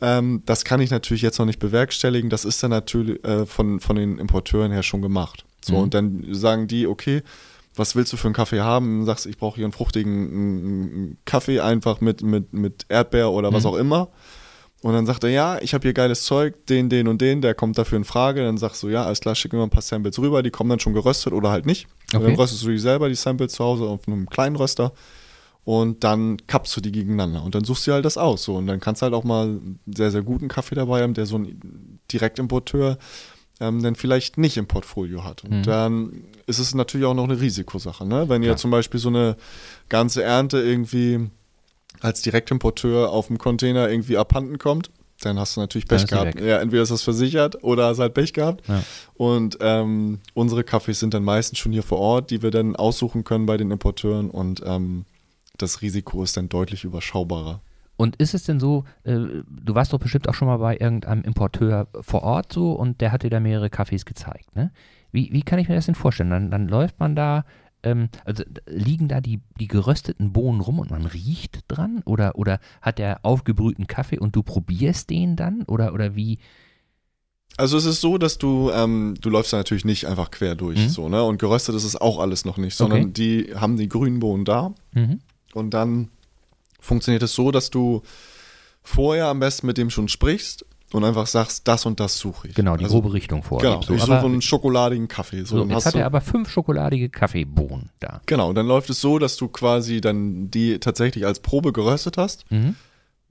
Ähm, das kann ich natürlich jetzt noch nicht bewerkstelligen. Das ist dann natürlich äh, von, von den Importeuren her schon gemacht. So, Mhm. und dann sagen die, okay, was willst du für einen Kaffee haben? Und sagst, ich brauche hier einen fruchtigen einen- einen Kaffee einfach mit, mit, mit Erdbeer oder was Mhm. auch immer. Und dann sagt er, ja, ich habe hier geiles Zeug, den, den und den, der kommt dafür in Frage. Dann sagst du, ja, alles klar, schick mir mal ein paar Samples rüber, die kommen dann schon geröstet oder halt nicht. Okay. dann röstest du die selber, die Samples zu Hause auf einem kleinen Röster. Und dann kappst du die gegeneinander. Und dann suchst du halt das aus. So. Und dann kannst du halt auch mal einen sehr, sehr guten Kaffee dabei haben, der so ein Direktimporteur ähm, dann vielleicht nicht im Portfolio hat. Und Mhm. dann ist es natürlich auch noch eine Risikosache. Ne? Wenn ihr zum Beispiel so eine ganze Ernte irgendwie als Direktimporteur auf dem Container irgendwie abhanden kommt, dann hast du natürlich Pech gehabt. Ja, entweder ist das versichert oder hast halt Pech gehabt. Ja. Und ähm, unsere Kaffees sind dann meistens schon hier vor Ort, die wir dann aussuchen können bei den Importeuren und ähm, das Risiko ist dann deutlich überschaubarer. Und ist es denn so, äh, du warst doch bestimmt auch schon mal bei irgendeinem Importeur vor Ort so und der hat dir da mehrere Kaffees gezeigt, ne? Wie, wie kann ich mir das denn vorstellen? Dann, dann läuft man da, ähm, also liegen da die, die gerösteten Bohnen rum und man riecht dran? Oder, oder hat der aufgebrühten Kaffee und du probierst den dann? Oder, oder wie? Also es ist so, dass du, ähm, du läufst da natürlich nicht einfach quer durch, Mhm. so, ne? Und geröstet ist es auch alles noch nicht, sondern Okay. die haben die grünen Bohnen da Mhm. und dann funktioniert es so, dass du vorher am besten mit dem schon sprichst und einfach sagst, das und das suche ich. Genau, die also, grobe Richtung vorgibt. Genau, so. ich suche einen schokoladigen Kaffee. So, so, jetzt hat er aber fünf schokoladige Kaffeebohnen da. genau, dann läuft es so, dass du quasi dann die tatsächlich als Probe geröstet hast. Mhm.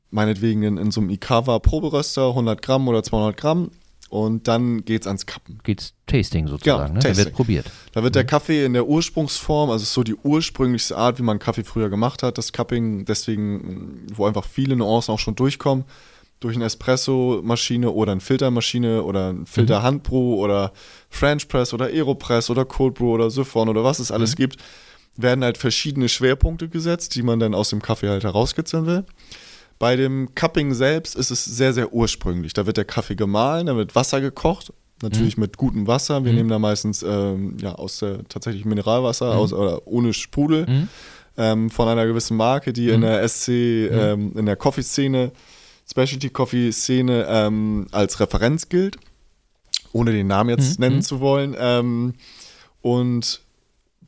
Meinetwegen in, in so einem Ikawa Proberöster, 100 Gramm oder 200 Gramm. Und dann geht's ans Kappen. Geht's Tasting sozusagen, Genau, ne? Da wird Tasting. probiert. Da wird der Kaffee in der Ursprungsform, also so die ursprünglichste Art, wie man Kaffee früher gemacht hat, das Cupping, deswegen, wo einfach viele Nuancen auch schon durchkommen, durch eine Espresso-Maschine oder eine Filtermaschine oder ein Filter-Handbrew oder French Press oder Aeropress oder Cold Brew oder Siphon oder was es alles gibt, werden halt verschiedene Schwerpunkte gesetzt, die man dann aus dem Kaffee halt herauskitzeln will. Bei dem Cupping selbst ist es sehr, sehr ursprünglich. Da wird der Kaffee gemahlen, da wird Wasser gekocht, natürlich mit gutem Wasser. Wir Mhm. nehmen da meistens ähm, ja, aus der tatsächlich Mineralwasser Mhm. aus, oder ohne Sprudel Mhm. ähm, von einer gewissen Marke, die in Mhm. der SC, ähm, in der Coffee-Szene, Specialty-Coffee-Szene ähm, als Referenz gilt, ohne den Namen jetzt Mhm. nennen Mhm. zu wollen. Ähm, und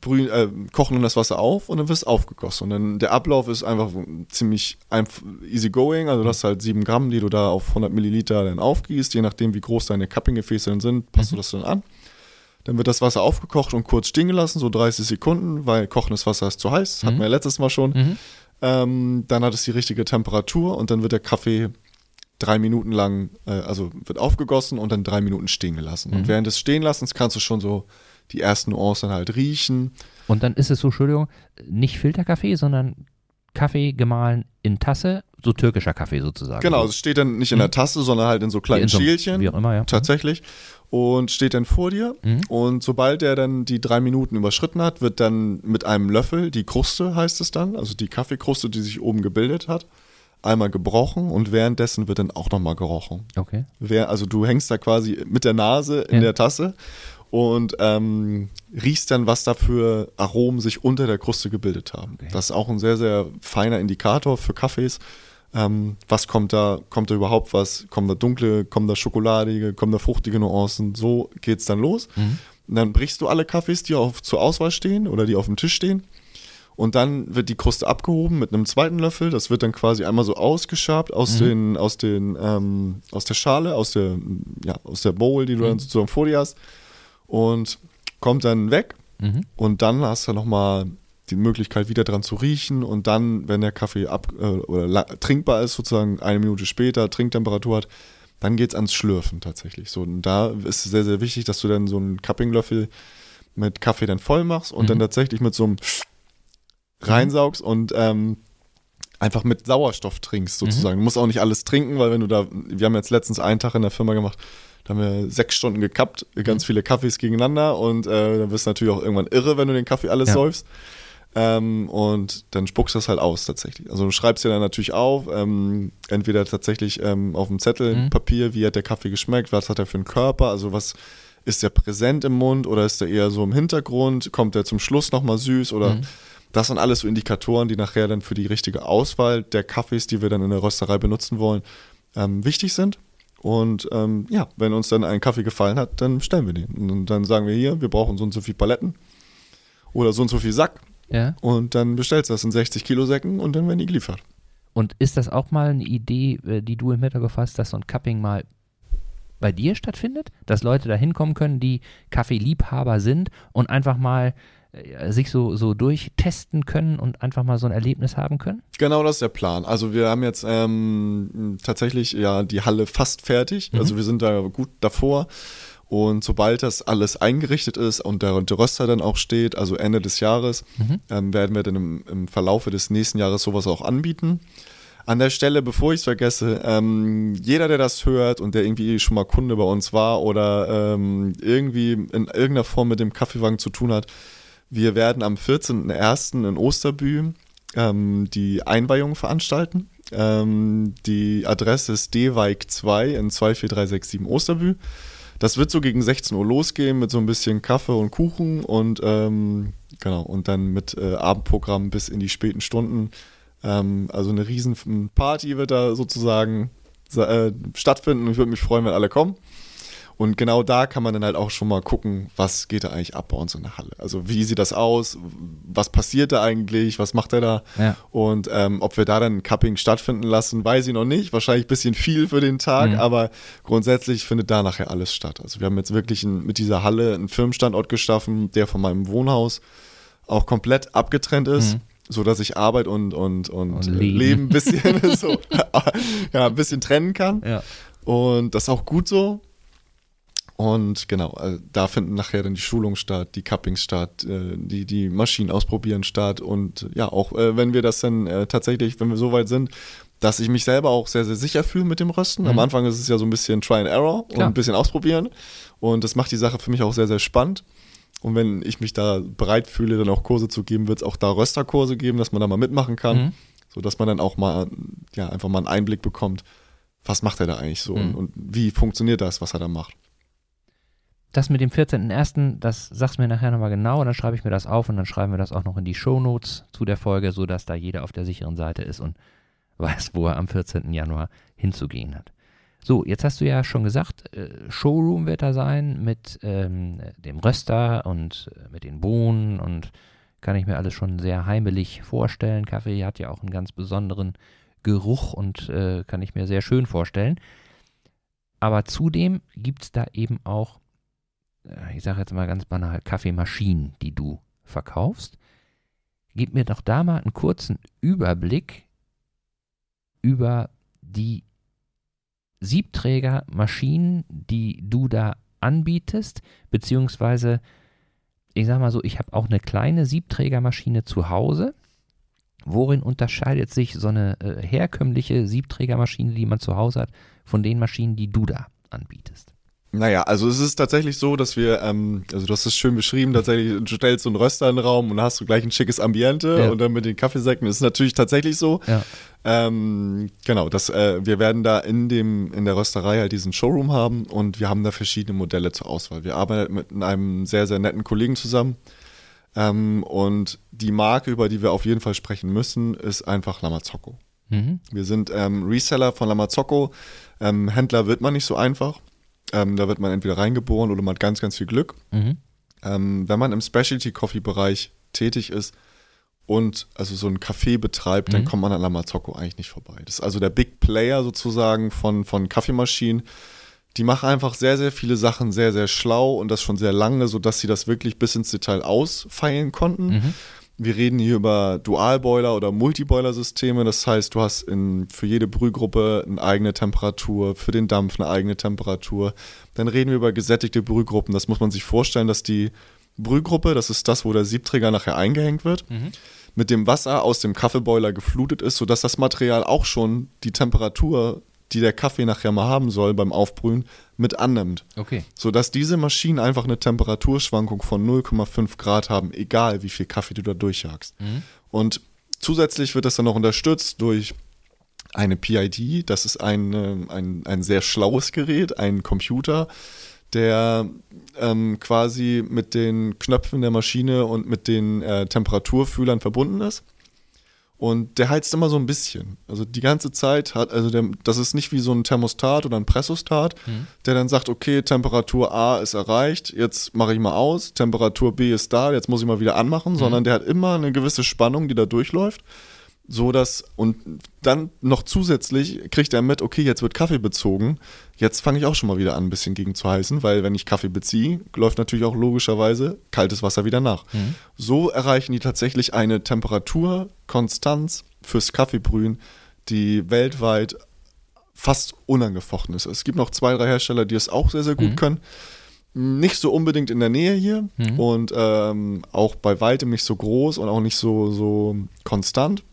brühen, äh, kochen dann das Wasser auf und dann wird es aufgegossen. Und dann der Ablauf ist einfach ziemlich einf- easy going. Also du hast halt sieben Gramm, die du da auf 100 Milliliter dann aufgießt. Je nachdem, wie groß deine Cupping-Gefäße dann sind, passt Mhm. du das dann an. Dann wird das Wasser aufgekocht und kurz stehen gelassen, so 30 Sekunden, weil kochendes Wasser ist zu heiß. Das hatten Mhm. wir ja letztes Mal schon. Mhm. Ähm, dann hat es die richtige Temperatur und dann wird der Kaffee drei Minuten lang, äh, also wird aufgegossen und dann drei Minuten stehen gelassen. Mhm. Und während des Stehenlassens kannst du schon so die ersten Nuancen halt riechen. Und dann ist es so, Entschuldigung, nicht Filterkaffee, sondern Kaffee gemahlen in Tasse, so türkischer Kaffee sozusagen. Genau, es steht dann nicht in der Tasse, sondern halt in so kleinen in so Schälchen. Wie auch immer, ja. Tatsächlich. Und steht dann vor dir. Mhm. Und sobald er dann die drei Minuten überschritten hat, wird dann mit einem Löffel die Kruste, heißt es dann, also die Kaffeekruste, die sich oben gebildet hat, einmal gebrochen und währenddessen wird dann auch nochmal gerochen. Okay. Wer, also du hängst da quasi mit der Nase in Ja. der Tasse und ähm, riechst dann, was da für Aromen sich unter der Kruste gebildet haben. Okay. Das ist auch ein sehr, sehr feiner Indikator für Kaffees. Ähm, was kommt da? Kommt da überhaupt was? Kommen da dunkle, kommen da schokoladige, kommen da fruchtige Nuancen? So geht's dann los. Mhm. Und dann brichst du alle Kaffees, die auf, zur Auswahl stehen oder die auf dem Tisch stehen. Und dann wird die Kruste abgehoben mit einem zweiten Löffel. Das wird dann quasi einmal so ausgeschabt aus Mhm. den, aus den, ähm, aus der Schale, aus der, ja, aus der Bowl, die du dann Mhm. sozusagen vor dir hast. Und kommt dann weg. Mhm. Und dann hast du nochmal die Möglichkeit wieder dran zu riechen und dann, wenn der Kaffee ab äh, oder trinkbar ist, sozusagen eine Minute später, Trinktemperatur hat, dann geht es ans Schlürfen tatsächlich. So, und da ist es sehr, sehr wichtig, dass du dann so einen Cuppinglöffel mit Kaffee dann voll machst und mhm. dann tatsächlich mit so einem reinsaugst und ähm, einfach mit Sauerstoff trinkst sozusagen. Mhm. Du musst auch nicht alles trinken, weil wenn du da, wir haben jetzt letztens einen Tag in der Firma gemacht, da haben wir sechs Stunden gekappt, ganz mhm. viele Kaffees gegeneinander und äh, dann wirst du natürlich auch irgendwann irre, wenn du den Kaffee alles ja. säufst. Ähm, und dann spuckst du das halt aus tatsächlich. Also du schreibst dir dann natürlich auf, ähm, entweder tatsächlich ähm, auf dem Zettel mhm. Papier, wie hat der Kaffee geschmeckt, was hat er für einen Körper, also was ist der präsent im Mund oder ist der eher so im Hintergrund, kommt der zum Schluss nochmal süß oder mhm. das sind alles so Indikatoren, die nachher dann für die richtige Auswahl der Kaffees, die wir dann in der Rösterei benutzen wollen, ähm, wichtig sind. Und ähm, ja, wenn uns dann ein Kaffee gefallen hat, dann stellen wir den. Und dann sagen wir hier, wir brauchen so und so viel Paletten oder so und so viel Sack ja. Und dann bestellst du das in 60 Kilo Säcken und dann werden die geliefert. Und ist das auch mal eine Idee, äh, die du im Hinterkopf hast, dass so ein Cupping mal bei dir stattfindet? Dass Leute da hinkommen können, die Kaffeeliebhaber sind und einfach mal äh, sich so, so durchtesten können und einfach mal so ein Erlebnis haben können? Genau das ist der Plan. Also wir haben jetzt ähm, tatsächlich ja die Halle fast fertig. Mhm. Also wir sind da gut davor. Und sobald das alles eingerichtet ist und der, der Röster dann auch steht, also Ende des Jahres, mhm. ähm, werden wir dann im, im Verlaufe des nächsten Jahres sowas auch anbieten. An der Stelle, bevor ich es vergesse, ähm, jeder, der das hört und der irgendwie schon mal Kunde bei uns war oder ähm, irgendwie in irgendeiner Form mit dem Kaffeewagen zu tun hat, wir werden am 14.01. in Osterbü ähm, die Einweihung veranstalten. Ähm, die Adresse ist D-Weig 2 in 24367 Osterbü. Das wird so gegen 16 Uhr losgehen mit so ein bisschen Kaffee und Kuchen und ähm, genau, und dann mit äh, Abendprogramm bis in die späten Stunden. Ähm, also eine riesen Party wird da sozusagen äh, stattfinden und ich würde mich freuen, wenn alle kommen. Und genau da kann man dann halt auch schon mal gucken, was geht da eigentlich ab bei uns in der Halle. Also wie sieht das aus? Was passiert da eigentlich? Was macht er da? Ja. Und ähm, ob wir da dann ein Cupping stattfinden lassen, weiß ich noch nicht. Wahrscheinlich ein bisschen viel für den Tag, mhm. aber grundsätzlich findet da nachher alles statt. Also wir haben jetzt wirklich ein, mit dieser Halle einen Firmenstandort geschaffen, der von meinem Wohnhaus auch komplett abgetrennt ist. Mhm so dass ich Arbeit und, und, und, und Leben. Leben ein bisschen (laughs) (laughs) so, ja, ein bisschen trennen kann. Ja. Und das ist auch gut so. Und genau, äh, da finden nachher dann die Schulungen statt, die Cuppings statt, äh, die, die Maschinen ausprobieren statt. Und ja, auch äh, wenn wir das dann tatsächlich, wenn wir so weit sind, dass ich mich selber auch sehr, sehr sicher fühle mit dem Rösten. Mhm. Am Anfang ist es ja so ein bisschen Try and Error und ein bisschen ausprobieren. Und das macht die Sache für mich auch sehr, sehr spannend. Und wenn ich mich da bereit fühle, dann auch Kurse zu geben, wird es auch da Rösterkurse geben, dass man da mal mitmachen kann, mhm. sodass man dann auch mal, ja, einfach mal einen Einblick bekommt, was macht er da eigentlich so mhm. und, und wie funktioniert das, was er da macht das mit dem 14.01., das sagst du mir nachher nochmal genau, dann schreibe ich mir das auf und dann schreiben wir das auch noch in die Shownotes zu der Folge, sodass da jeder auf der sicheren Seite ist und weiß, wo er am 14. Januar hinzugehen hat. So, jetzt hast du ja schon gesagt, äh, Showroom wird da sein mit ähm, dem Röster und äh, mit den Bohnen und kann ich mir alles schon sehr heimelig vorstellen. Kaffee hat ja auch einen ganz besonderen Geruch und äh, kann ich mir sehr schön vorstellen. Aber zudem gibt es da eben auch ich sage jetzt mal ganz banal, Kaffeemaschinen, die du verkaufst. Gib mir doch da mal einen kurzen Überblick über die Siebträgermaschinen, die du da anbietest, beziehungsweise ich sage mal so, ich habe auch eine kleine Siebträgermaschine zu Hause. Worin unterscheidet sich so eine äh, herkömmliche Siebträgermaschine, die man zu Hause hat, von den Maschinen, die du da anbietest? Naja, also es ist tatsächlich so, dass wir, ähm, also du hast es schön beschrieben, tatsächlich, du stellst so einen Röster in den Raum und hast du gleich ein schickes Ambiente ja. und dann mit den Kaffeesäcken ist natürlich tatsächlich so. Ja. Ähm, genau, das, äh, wir werden da in dem, in der Rösterei halt diesen Showroom haben und wir haben da verschiedene Modelle zur Auswahl. Wir arbeiten mit einem sehr, sehr netten Kollegen zusammen. Ähm, und die Marke, über die wir auf jeden Fall sprechen müssen, ist einfach Lamazocco. Mhm. Wir sind ähm, Reseller von Lamazocco. Ähm, Händler wird man nicht so einfach. Ähm, da wird man entweder reingeboren oder man hat ganz, ganz viel Glück. Mhm. Ähm, wenn man im Specialty-Coffee-Bereich tätig ist und also so ein Café betreibt, mhm. dann kommt man an Lamazocco eigentlich nicht vorbei. Das ist also der Big Player sozusagen von, von Kaffeemaschinen. Die machen einfach sehr, sehr viele Sachen sehr, sehr schlau und das schon sehr lange, sodass sie das wirklich bis ins Detail ausfeilen konnten. Mhm. Wir reden hier über Dualboiler oder Multiboiler-Systeme. Das heißt, du hast in, für jede Brühgruppe eine eigene Temperatur, für den Dampf eine eigene Temperatur. Dann reden wir über gesättigte Brühgruppen. Das muss man sich vorstellen, dass die Brühgruppe, das ist das, wo der Siebträger nachher eingehängt wird, mhm. mit dem Wasser aus dem Kaffeeboiler geflutet ist, sodass das Material auch schon die Temperatur die der Kaffee nachher mal haben soll beim Aufbrühen, mit annimmt. Okay. Sodass diese Maschinen einfach eine Temperaturschwankung von 0,5 Grad haben, egal wie viel Kaffee du da durchjagst. Mhm. Und zusätzlich wird das dann noch unterstützt durch eine PID, das ist ein, ein, ein sehr schlaues Gerät, ein Computer, der ähm, quasi mit den Knöpfen der Maschine und mit den äh, Temperaturfühlern verbunden ist. Und der heizt immer so ein bisschen. Also die ganze Zeit hat, also der, das ist nicht wie so ein Thermostat oder ein Pressostat, mhm. der dann sagt, okay, Temperatur A ist erreicht, jetzt mache ich mal aus, Temperatur B ist da, jetzt muss ich mal wieder anmachen, mhm. sondern der hat immer eine gewisse Spannung, die da durchläuft so dass und dann noch zusätzlich kriegt er mit, okay, jetzt wird Kaffee bezogen. Jetzt fange ich auch schon mal wieder an, ein bisschen gegen zu heißen, weil wenn ich Kaffee beziehe, läuft natürlich auch logischerweise kaltes Wasser wieder nach. Mhm. So erreichen die tatsächlich eine Temperaturkonstanz fürs Kaffeebrühen, die weltweit fast unangefochten ist. Es gibt noch zwei, drei Hersteller, die es auch sehr, sehr gut mhm. können. Nicht so unbedingt in der Nähe hier mhm. und ähm, auch bei weitem nicht so groß und auch nicht so, so konstant.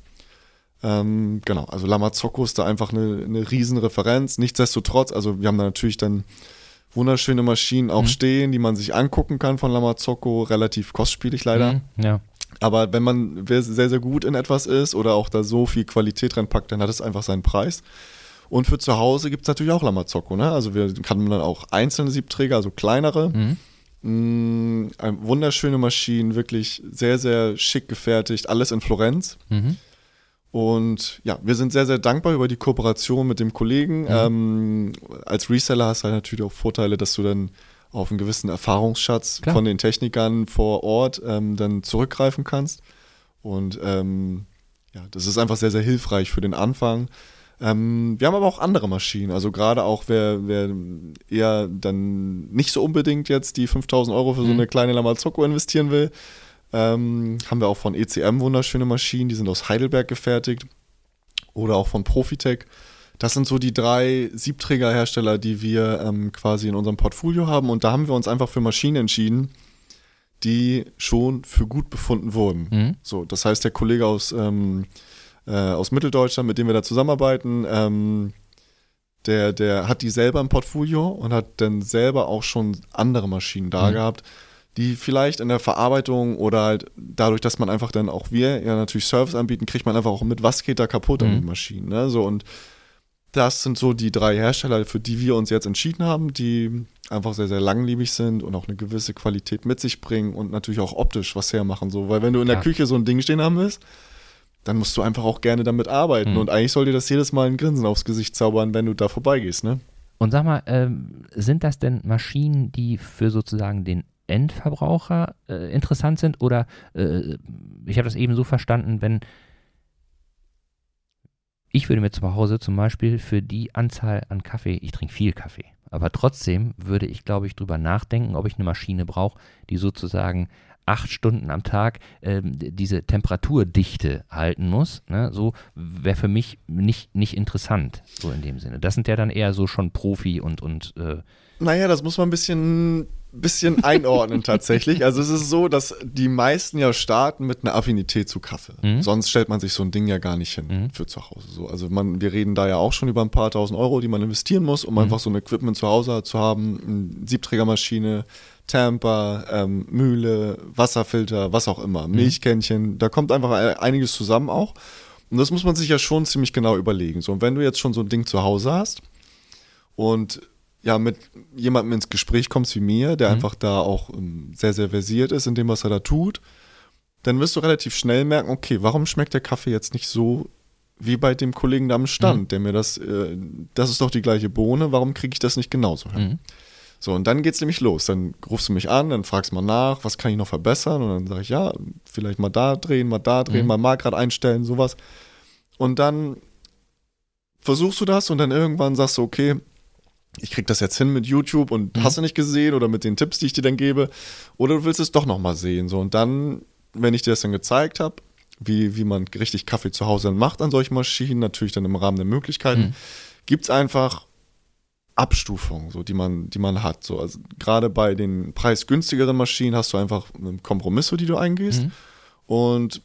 Ähm, genau, also Lamazocco ist da einfach eine, eine Riesenreferenz. Nichtsdestotrotz, also wir haben da natürlich dann wunderschöne Maschinen auch mhm. stehen, die man sich angucken kann von Lamazocco, relativ kostspielig leider. Mhm, ja. Aber wenn man sehr, sehr gut in etwas ist oder auch da so viel Qualität reinpackt, dann hat es einfach seinen Preis. Und für zu Hause gibt es natürlich auch Lamazocco, ne? Also wir kann man dann auch einzelne Siebträger, also kleinere. Mhm. Mm, wunderschöne Maschinen, wirklich sehr, sehr schick gefertigt, alles in Florenz. Mhm. Und ja, wir sind sehr, sehr dankbar über die Kooperation mit dem Kollegen. Mhm. Ähm, als Reseller hast du halt natürlich auch Vorteile, dass du dann auf einen gewissen Erfahrungsschatz Klar. von den Technikern vor Ort ähm, dann zurückgreifen kannst. Und ähm, ja, das ist einfach sehr, sehr hilfreich für den Anfang. Ähm, wir haben aber auch andere Maschinen. Also gerade auch, wer, wer eher dann nicht so unbedingt jetzt die 5000 Euro für so mhm. eine kleine Lamazocco investieren will, ähm, haben wir auch von ECM wunderschöne Maschinen, die sind aus Heidelberg gefertigt. Oder auch von Profitec. Das sind so die drei Siebträgerhersteller, die wir ähm, quasi in unserem Portfolio haben. Und da haben wir uns einfach für Maschinen entschieden, die schon für gut befunden wurden. Mhm. So, das heißt, der Kollege aus, ähm, äh, aus Mitteldeutschland, mit dem wir da zusammenarbeiten, ähm, der, der hat die selber im Portfolio und hat dann selber auch schon andere Maschinen da mhm. gehabt die vielleicht in der Verarbeitung oder halt dadurch, dass man einfach dann auch wir ja natürlich Service anbieten, kriegt man einfach auch mit, was geht da kaputt mhm. an den Maschinen. Ne? So und das sind so die drei Hersteller, für die wir uns jetzt entschieden haben, die einfach sehr, sehr langlebig sind und auch eine gewisse Qualität mit sich bringen und natürlich auch optisch was hermachen. So. Weil wenn du in der Küche so ein Ding stehen haben willst, dann musst du einfach auch gerne damit arbeiten. Mhm. Und eigentlich soll dir das jedes Mal ein Grinsen aufs Gesicht zaubern, wenn du da vorbeigehst, ne? Und sag mal, ähm, sind das denn Maschinen, die für sozusagen den Endverbraucher äh, interessant sind? Oder äh, ich habe das eben so verstanden, wenn ich würde mir zu Hause zum Beispiel für die Anzahl an Kaffee, ich trinke viel Kaffee, aber trotzdem würde ich, glaube ich, drüber nachdenken, ob ich eine Maschine brauche, die sozusagen acht Stunden am Tag ähm, diese Temperaturdichte halten muss. Ne? So wäre für mich nicht, nicht interessant, so in dem Sinne. Das sind ja dann eher so schon Profi und, und äh, naja, das muss man ein bisschen bisschen einordnen tatsächlich. Also es ist so, dass die meisten ja starten mit einer Affinität zu Kaffee. Mhm. Sonst stellt man sich so ein Ding ja gar nicht hin mhm. für zu Hause. So, also man, wir reden da ja auch schon über ein paar tausend Euro, die man investieren muss, um mhm. einfach so ein Equipment zu Hause zu haben. Eine Siebträgermaschine, Tamper, ähm, Mühle, Wasserfilter, was auch immer, mhm. Milchkännchen. Da kommt einfach einiges zusammen auch. Und das muss man sich ja schon ziemlich genau überlegen. So, und wenn du jetzt schon so ein Ding zu Hause hast und ja, mit jemandem ins Gespräch kommst wie mir, der mhm. einfach da auch ähm, sehr, sehr versiert ist in dem, was er da tut, dann wirst du relativ schnell merken, okay, warum schmeckt der Kaffee jetzt nicht so wie bei dem Kollegen da am Stand, mhm. der mir das, äh, das ist doch die gleiche Bohne, warum kriege ich das nicht genauso hin? Mhm. So, und dann geht es nämlich los. Dann rufst du mich an, dann fragst du mal nach, was kann ich noch verbessern? Und dann sage ich, ja, vielleicht mal da drehen, mal da drehen, mhm. mal Markrad einstellen, sowas. Und dann versuchst du das und dann irgendwann sagst du, okay, ich krieg das jetzt hin mit YouTube und mhm. hast du nicht gesehen oder mit den Tipps, die ich dir dann gebe, oder du willst es doch nochmal sehen, so und dann wenn ich dir das dann gezeigt habe, wie, wie man richtig Kaffee zu Hause macht an solchen Maschinen, natürlich dann im Rahmen der Möglichkeiten, mhm. gibt es einfach Abstufungen, so, die, man, die man hat. So. Also, gerade bei den preisgünstigeren Maschinen hast du einfach Kompromisse, die du eingehst. Mhm. Und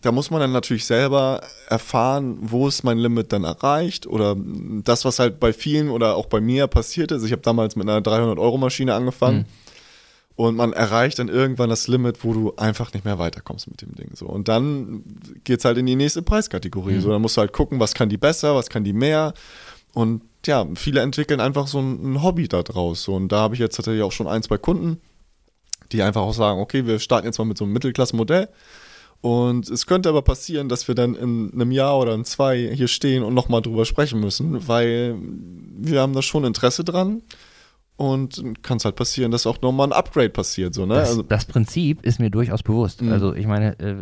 da muss man dann natürlich selber erfahren, wo ist mein Limit dann erreicht oder das, was halt bei vielen oder auch bei mir passiert ist. Ich habe damals mit einer 300-Euro-Maschine angefangen mhm. und man erreicht dann irgendwann das Limit, wo du einfach nicht mehr weiterkommst mit dem Ding. So. Und dann geht es halt in die nächste Preiskategorie. Mhm. So, dann musst du halt gucken, was kann die besser, was kann die mehr. Und ja, viele entwickeln einfach so ein, ein Hobby da draus. So. Und da habe ich jetzt tatsächlich auch schon ein, zwei Kunden, die einfach auch sagen, okay, wir starten jetzt mal mit so einem Mittelklasse-Modell und es könnte aber passieren, dass wir dann in einem Jahr oder in zwei hier stehen und nochmal drüber sprechen müssen, weil wir haben da schon Interesse dran. Und kann es halt passieren, dass auch nochmal ein Upgrade passiert. So, ne? das, also, das Prinzip ist mir durchaus bewusst. Mhm. Also ich meine, äh,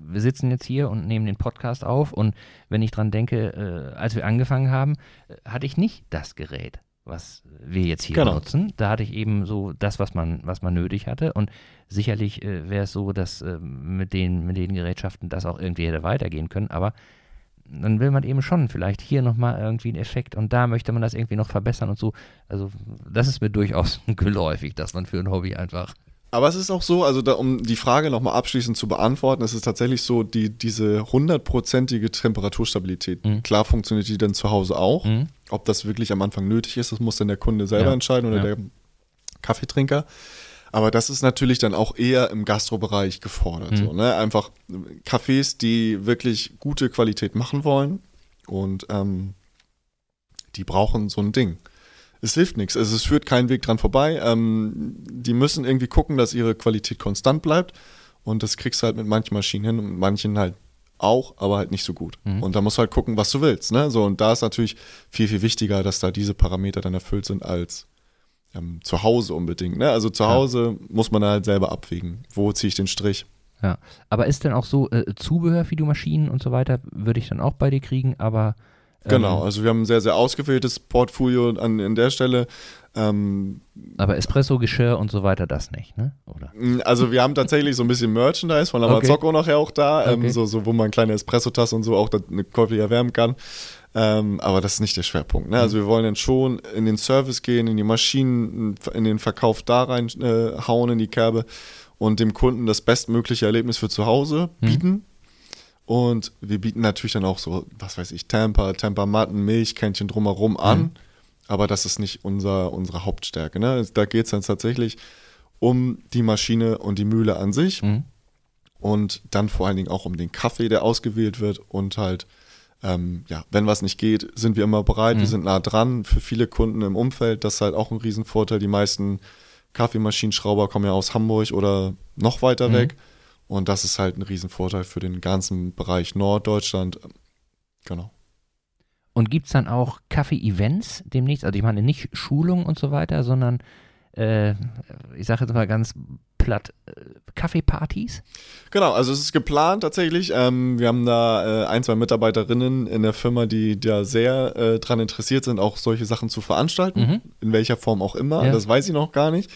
wir sitzen jetzt hier und nehmen den Podcast auf und wenn ich dran denke, äh, als wir angefangen haben, äh, hatte ich nicht das Gerät was wir jetzt hier genau. nutzen. Da hatte ich eben so das, was man, was man nötig hatte. Und sicherlich äh, wäre es so, dass äh, mit, den, mit den Gerätschaften das auch irgendwie hätte weitergehen können. Aber dann will man eben schon vielleicht hier nochmal irgendwie einen Effekt und da möchte man das irgendwie noch verbessern und so. Also das ist mir durchaus (laughs) geläufig, dass man für ein Hobby einfach aber es ist auch so, also da, um die Frage nochmal abschließend zu beantworten, es ist tatsächlich so, die, diese hundertprozentige Temperaturstabilität, mhm. klar funktioniert die dann zu Hause auch. Mhm. Ob das wirklich am Anfang nötig ist, das muss dann der Kunde selber ja. entscheiden oder ja. der Kaffeetrinker. Aber das ist natürlich dann auch eher im Gastrobereich gefordert. Mhm. So, ne? Einfach Cafés, die wirklich gute Qualität machen wollen und ähm, die brauchen so ein Ding es hilft nichts. Also es führt keinen Weg dran vorbei. Ähm, die müssen irgendwie gucken, dass ihre Qualität konstant bleibt. Und das kriegst du halt mit manchen Maschinen hin und mit manchen halt auch, aber halt nicht so gut. Mhm. Und da musst du halt gucken, was du willst. Ne? So, und da ist natürlich viel, viel wichtiger, dass da diese Parameter dann erfüllt sind als ähm, zu Hause unbedingt. Ne? Also zu Hause ja. muss man halt selber abwägen. Wo ziehe ich den Strich? Ja, aber ist denn auch so äh, Zubehör für die Maschinen und so weiter, würde ich dann auch bei dir kriegen, aber Genau, ähm, also wir haben ein sehr, sehr ausgewähltes Portfolio an, an der Stelle. Ähm, aber Espresso, Geschirr und so weiter, das nicht, ne? Oder? Mm, also wir haben tatsächlich so ein bisschen Merchandise von Amazocco okay. nachher auch da, ähm, okay. so, so, wo man kleine Espresso-Tasse und so auch eine Coffee erwärmen kann. Ähm, aber das ist nicht der Schwerpunkt. Ne? Also mhm. wir wollen dann schon in den Service gehen, in die Maschinen, in den Verkauf da rein äh, hauen in die Kerbe und dem Kunden das bestmögliche Erlebnis für zu Hause mhm. bieten. Mhm und wir bieten natürlich dann auch so, was weiß ich, Tamper, Tempermatten, Milchkännchen drumherum an. Mhm. Aber das ist nicht unser, unsere Hauptstärke. Ne? Da geht es dann tatsächlich um die Maschine und die Mühle an sich. Mhm. Und dann vor allen Dingen auch um den Kaffee, der ausgewählt wird. Und halt, ähm, ja, wenn was nicht geht, sind wir immer bereit. Mhm. Wir sind nah dran. Für viele Kunden im Umfeld, das ist halt auch ein Riesenvorteil. Die meisten Kaffeemaschinenschrauber kommen ja aus Hamburg oder noch weiter mhm. weg. Und das ist halt ein Riesenvorteil für den ganzen Bereich Norddeutschland. Genau. Und gibt es dann auch Kaffee-Events demnächst? Also ich meine nicht Schulungen und so weiter, sondern äh, ich sage jetzt mal ganz platt, äh, Kaffeepartys? Genau, also es ist geplant tatsächlich. Ähm, wir haben da äh, ein, zwei Mitarbeiterinnen in der Firma, die da sehr äh, dran interessiert sind, auch solche Sachen zu veranstalten, mhm. in welcher Form auch immer. Ja. Das weiß ich noch gar nicht.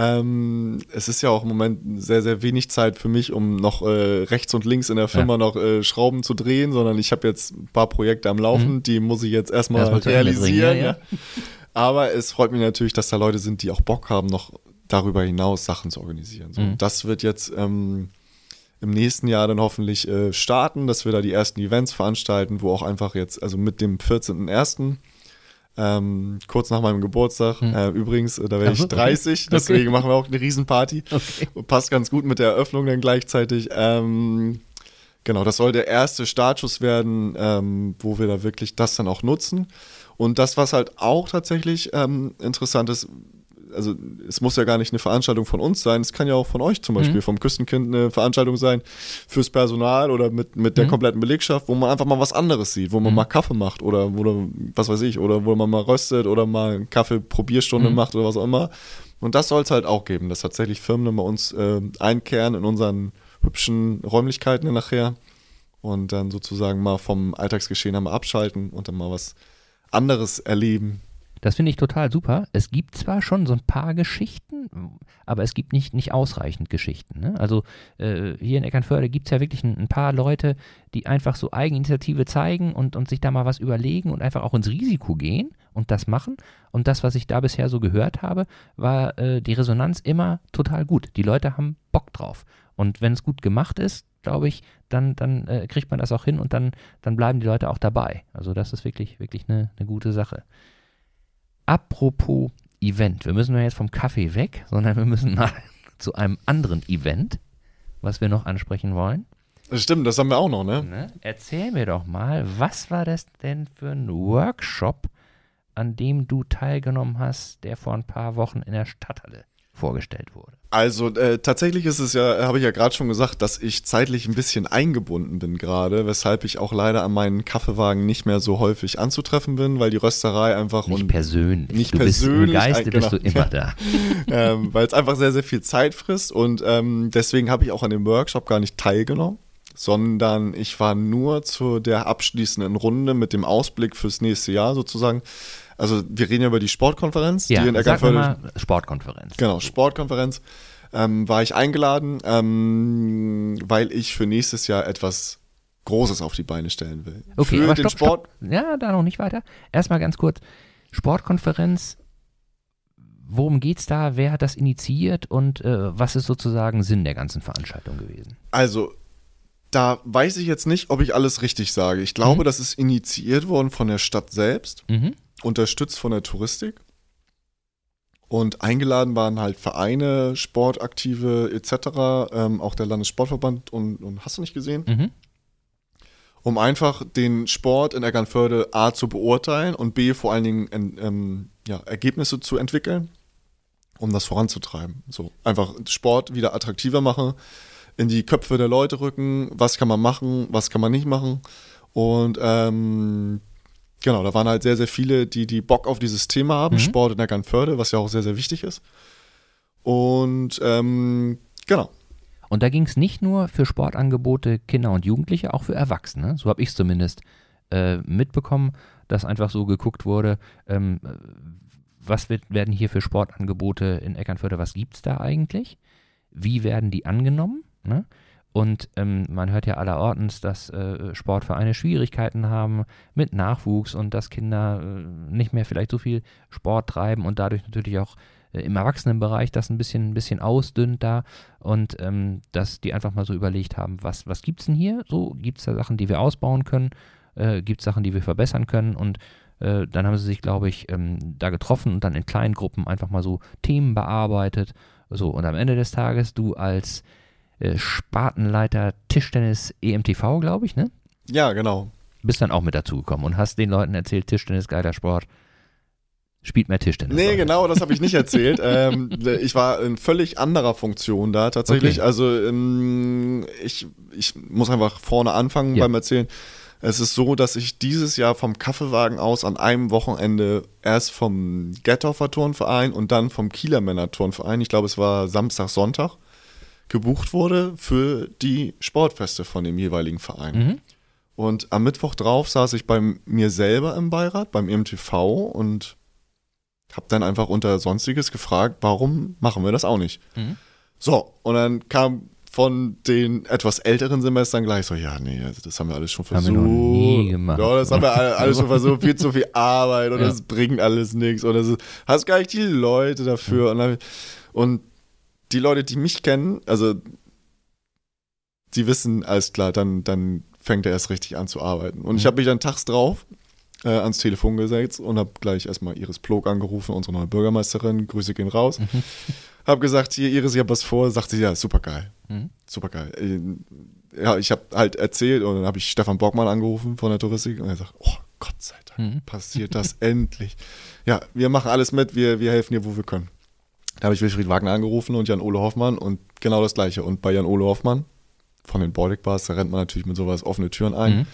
Ähm, es ist ja auch im Moment sehr, sehr wenig Zeit für mich, um noch äh, rechts und links in der Firma ja. noch äh, Schrauben zu drehen, sondern ich habe jetzt ein paar Projekte am Laufen, mhm. die muss ich jetzt erstmal, erstmal realisieren. Bringen, ja, ja. Aber es freut mich natürlich, dass da Leute sind, die auch Bock haben, noch darüber hinaus Sachen zu organisieren. So, mhm. Das wird jetzt ähm, im nächsten Jahr dann hoffentlich äh, starten, dass wir da die ersten Events veranstalten, wo auch einfach jetzt, also mit dem 14.01. Ähm, kurz nach meinem Geburtstag. Hm. Äh, übrigens, äh, da werde ich 30, okay. deswegen machen wir auch eine Riesenparty. Okay. Passt ganz gut mit der Eröffnung dann gleichzeitig. Ähm, genau, das soll der erste Startschuss werden, ähm, wo wir da wirklich das dann auch nutzen. Und das, was halt auch tatsächlich ähm, interessant ist, also es muss ja gar nicht eine Veranstaltung von uns sein, es kann ja auch von euch zum Beispiel, mhm. vom Küstenkind eine Veranstaltung sein fürs Personal oder mit, mit der mhm. kompletten Belegschaft, wo man einfach mal was anderes sieht, wo man mhm. mal Kaffee macht oder wo, was weiß ich, oder wo man mal röstet oder mal Kaffee-Probierstunde mhm. macht oder was auch immer. Und das soll es halt auch geben, dass tatsächlich Firmen bei uns äh, einkehren in unseren hübschen Räumlichkeiten nachher und dann sozusagen mal vom Alltagsgeschehen einmal abschalten und dann mal was anderes erleben Das finde ich total super. Es gibt zwar schon so ein paar Geschichten, aber es gibt nicht, nicht ausreichend Geschichten. Ne? Also äh, hier in Eckernförde gibt es ja wirklich ein, ein, paar Leute, die einfach so Eigeninitiative zeigen und, und sich da mal was überlegen und einfach auch ins Risiko gehen und das machen. Und das, was ich da bisher so gehört habe, war äh, die Resonanz immer total gut. Die Leute haben Bock drauf. Und wenn es gut gemacht ist, glaube ich, dann, dann äh, kriegt man das auch hin und dann, dann bleiben die Leute auch dabei. Also das ist wirklich, wirklich eine, eine gute Sache. Apropos Event, wir müssen ja jetzt vom Kaffee weg, sondern wir müssen mal (laughs) zu einem anderen Event, was wir noch ansprechen wollen. Das stimmt, das haben wir auch noch, ne? ne? Erzähl mir doch mal, was war das denn für ein Workshop, an dem du teilgenommen hast, der vor ein paar Wochen in der Stadthalle vorgestellt wurde? Also äh, tatsächlich ist es ja, habe ich ja gerade schon gesagt, dass ich zeitlich ein bisschen eingebunden bin gerade, weshalb ich auch leider an meinen Kaffeewagen nicht mehr so häufig anzutreffen bin, weil die Rösterei einfach nicht und persönlich. Nicht du persönlich. Bist, Im Geiste genau, bist du immer (laughs) da. ähm, weil es einfach sehr, sehr viel Zeit frisst und ähm, deswegen habe ich auch an dem Workshop gar nicht teilgenommen, sondern ich war nur zu der abschließenden Runde mit dem Ausblick fürs nächste Jahr sozusagen also wir reden ja über die Sportkonferenz, ja, die in Eckernförde. Sportkonferenz. Genau, Sportkonferenz. Ähm, war ich eingeladen, ähm, weil ich für nächstes Jahr etwas Großes auf die Beine stellen will. Okay, für aber den stopp, Sport. Stopp. Ja, da noch nicht weiter. Erstmal ganz kurz. Sportkonferenz, worum geht's da? Wer hat das initiiert und äh, was ist sozusagen Sinn der ganzen Veranstaltung gewesen? Also, da weiß ich jetzt nicht, ob ich alles richtig sage. Ich glaube, mhm. das ist initiiert worden von der Stadt selbst. Mhm unterstützt von der Touristik. Und eingeladen waren halt Vereine, Sportaktive etc., ähm, auch der Landessportverband und, und hast du nicht gesehen? Mhm. Um einfach den Sport in Eckernförde A zu beurteilen und B vor allen Dingen ähm, ja, Ergebnisse zu entwickeln, um das voranzutreiben. So einfach Sport wieder attraktiver machen, in die Köpfe der Leute rücken, was kann man machen, was kann man nicht machen. Und ähm, Genau, da waren halt sehr, sehr viele, die, die Bock auf dieses Thema haben, mhm. Sport in Eckernförde, was ja auch sehr, sehr wichtig ist. Und ähm, genau. Und da ging es nicht nur für Sportangebote Kinder und Jugendliche, auch für Erwachsene. So habe ich es zumindest äh, mitbekommen, dass einfach so geguckt wurde, ähm, was wird, werden hier für Sportangebote in Eckernförde, was gibt es da eigentlich? Wie werden die angenommen? Ne? Und ähm, man hört ja allerortens, dass äh, Sportvereine Schwierigkeiten haben mit Nachwuchs und dass Kinder äh, nicht mehr vielleicht so viel Sport treiben und dadurch natürlich auch äh, im Erwachsenenbereich das ein bisschen, ein bisschen ausdünnt da und ähm, dass die einfach mal so überlegt haben, was, was gibt es denn hier? So, gibt es da Sachen, die wir ausbauen können? Äh, gibt es Sachen, die wir verbessern können? Und äh, dann haben sie sich, glaube ich, ähm, da getroffen und dann in kleinen Gruppen einfach mal so Themen bearbeitet. So, und am Ende des Tages, du als Spartenleiter Tischtennis EMTV, glaube ich, ne? Ja, genau. Bist dann auch mit dazugekommen und hast den Leuten erzählt, Tischtennis, geiler Sport. Spielt mehr Tischtennis. Nee, Leute. genau, das habe ich nicht erzählt. (laughs) ähm, ich war in völlig anderer Funktion da tatsächlich. Okay. Also ähm, ich, ich muss einfach vorne anfangen ja. beim Erzählen. Es ist so, dass ich dieses Jahr vom Kaffeewagen aus an einem Wochenende erst vom Gettorfer Turnverein und dann vom Kieler Männer Turnverein, ich glaube es war Samstag, Sonntag, gebucht wurde für die Sportfeste von dem jeweiligen Verein. Mhm. Und am Mittwoch drauf saß ich bei mir selber im Beirat, beim MTV und habe dann einfach unter Sonstiges gefragt, warum machen wir das auch nicht? Mhm. So, und dann kam von den etwas älteren Semestern gleich so, ja, nee, also das haben wir alles schon versucht. Haben wir noch nie gemacht. Ja, das haben wir alles schon versucht, viel zu viel Arbeit und ja. das bringt alles nichts und das ist, hast gar nicht die Leute dafür. Und, und die Leute, die mich kennen, also die wissen, alles klar, dann, dann fängt er erst richtig an zu arbeiten. Und mhm. ich habe mich dann tags drauf äh, ans Telefon gesetzt und habe gleich erstmal Iris Plog angerufen, unsere neue Bürgermeisterin. Grüße gehen raus. Mhm. (laughs) Habe gesagt, hier, Iris, ich habe was vor. Sagt sie, ja, super geil. Mhm. Super geil. Äh, ja, ich habe halt erzählt und dann habe ich Stefan Bockmann angerufen von der Touristik und er sagt, oh, Gott sei Dank, mhm. passiert das (laughs) endlich. Ja, wir machen alles mit, wir, wir helfen dir, wo wir können. Da habe ich Wilfried Wagner angerufen und Jan-Ole Hoffmann und genau das Gleiche. Und bei Jan-Ole Hoffmann von den Baltic Bars, da rennt man natürlich mit sowas offene Türen ein. Mhm.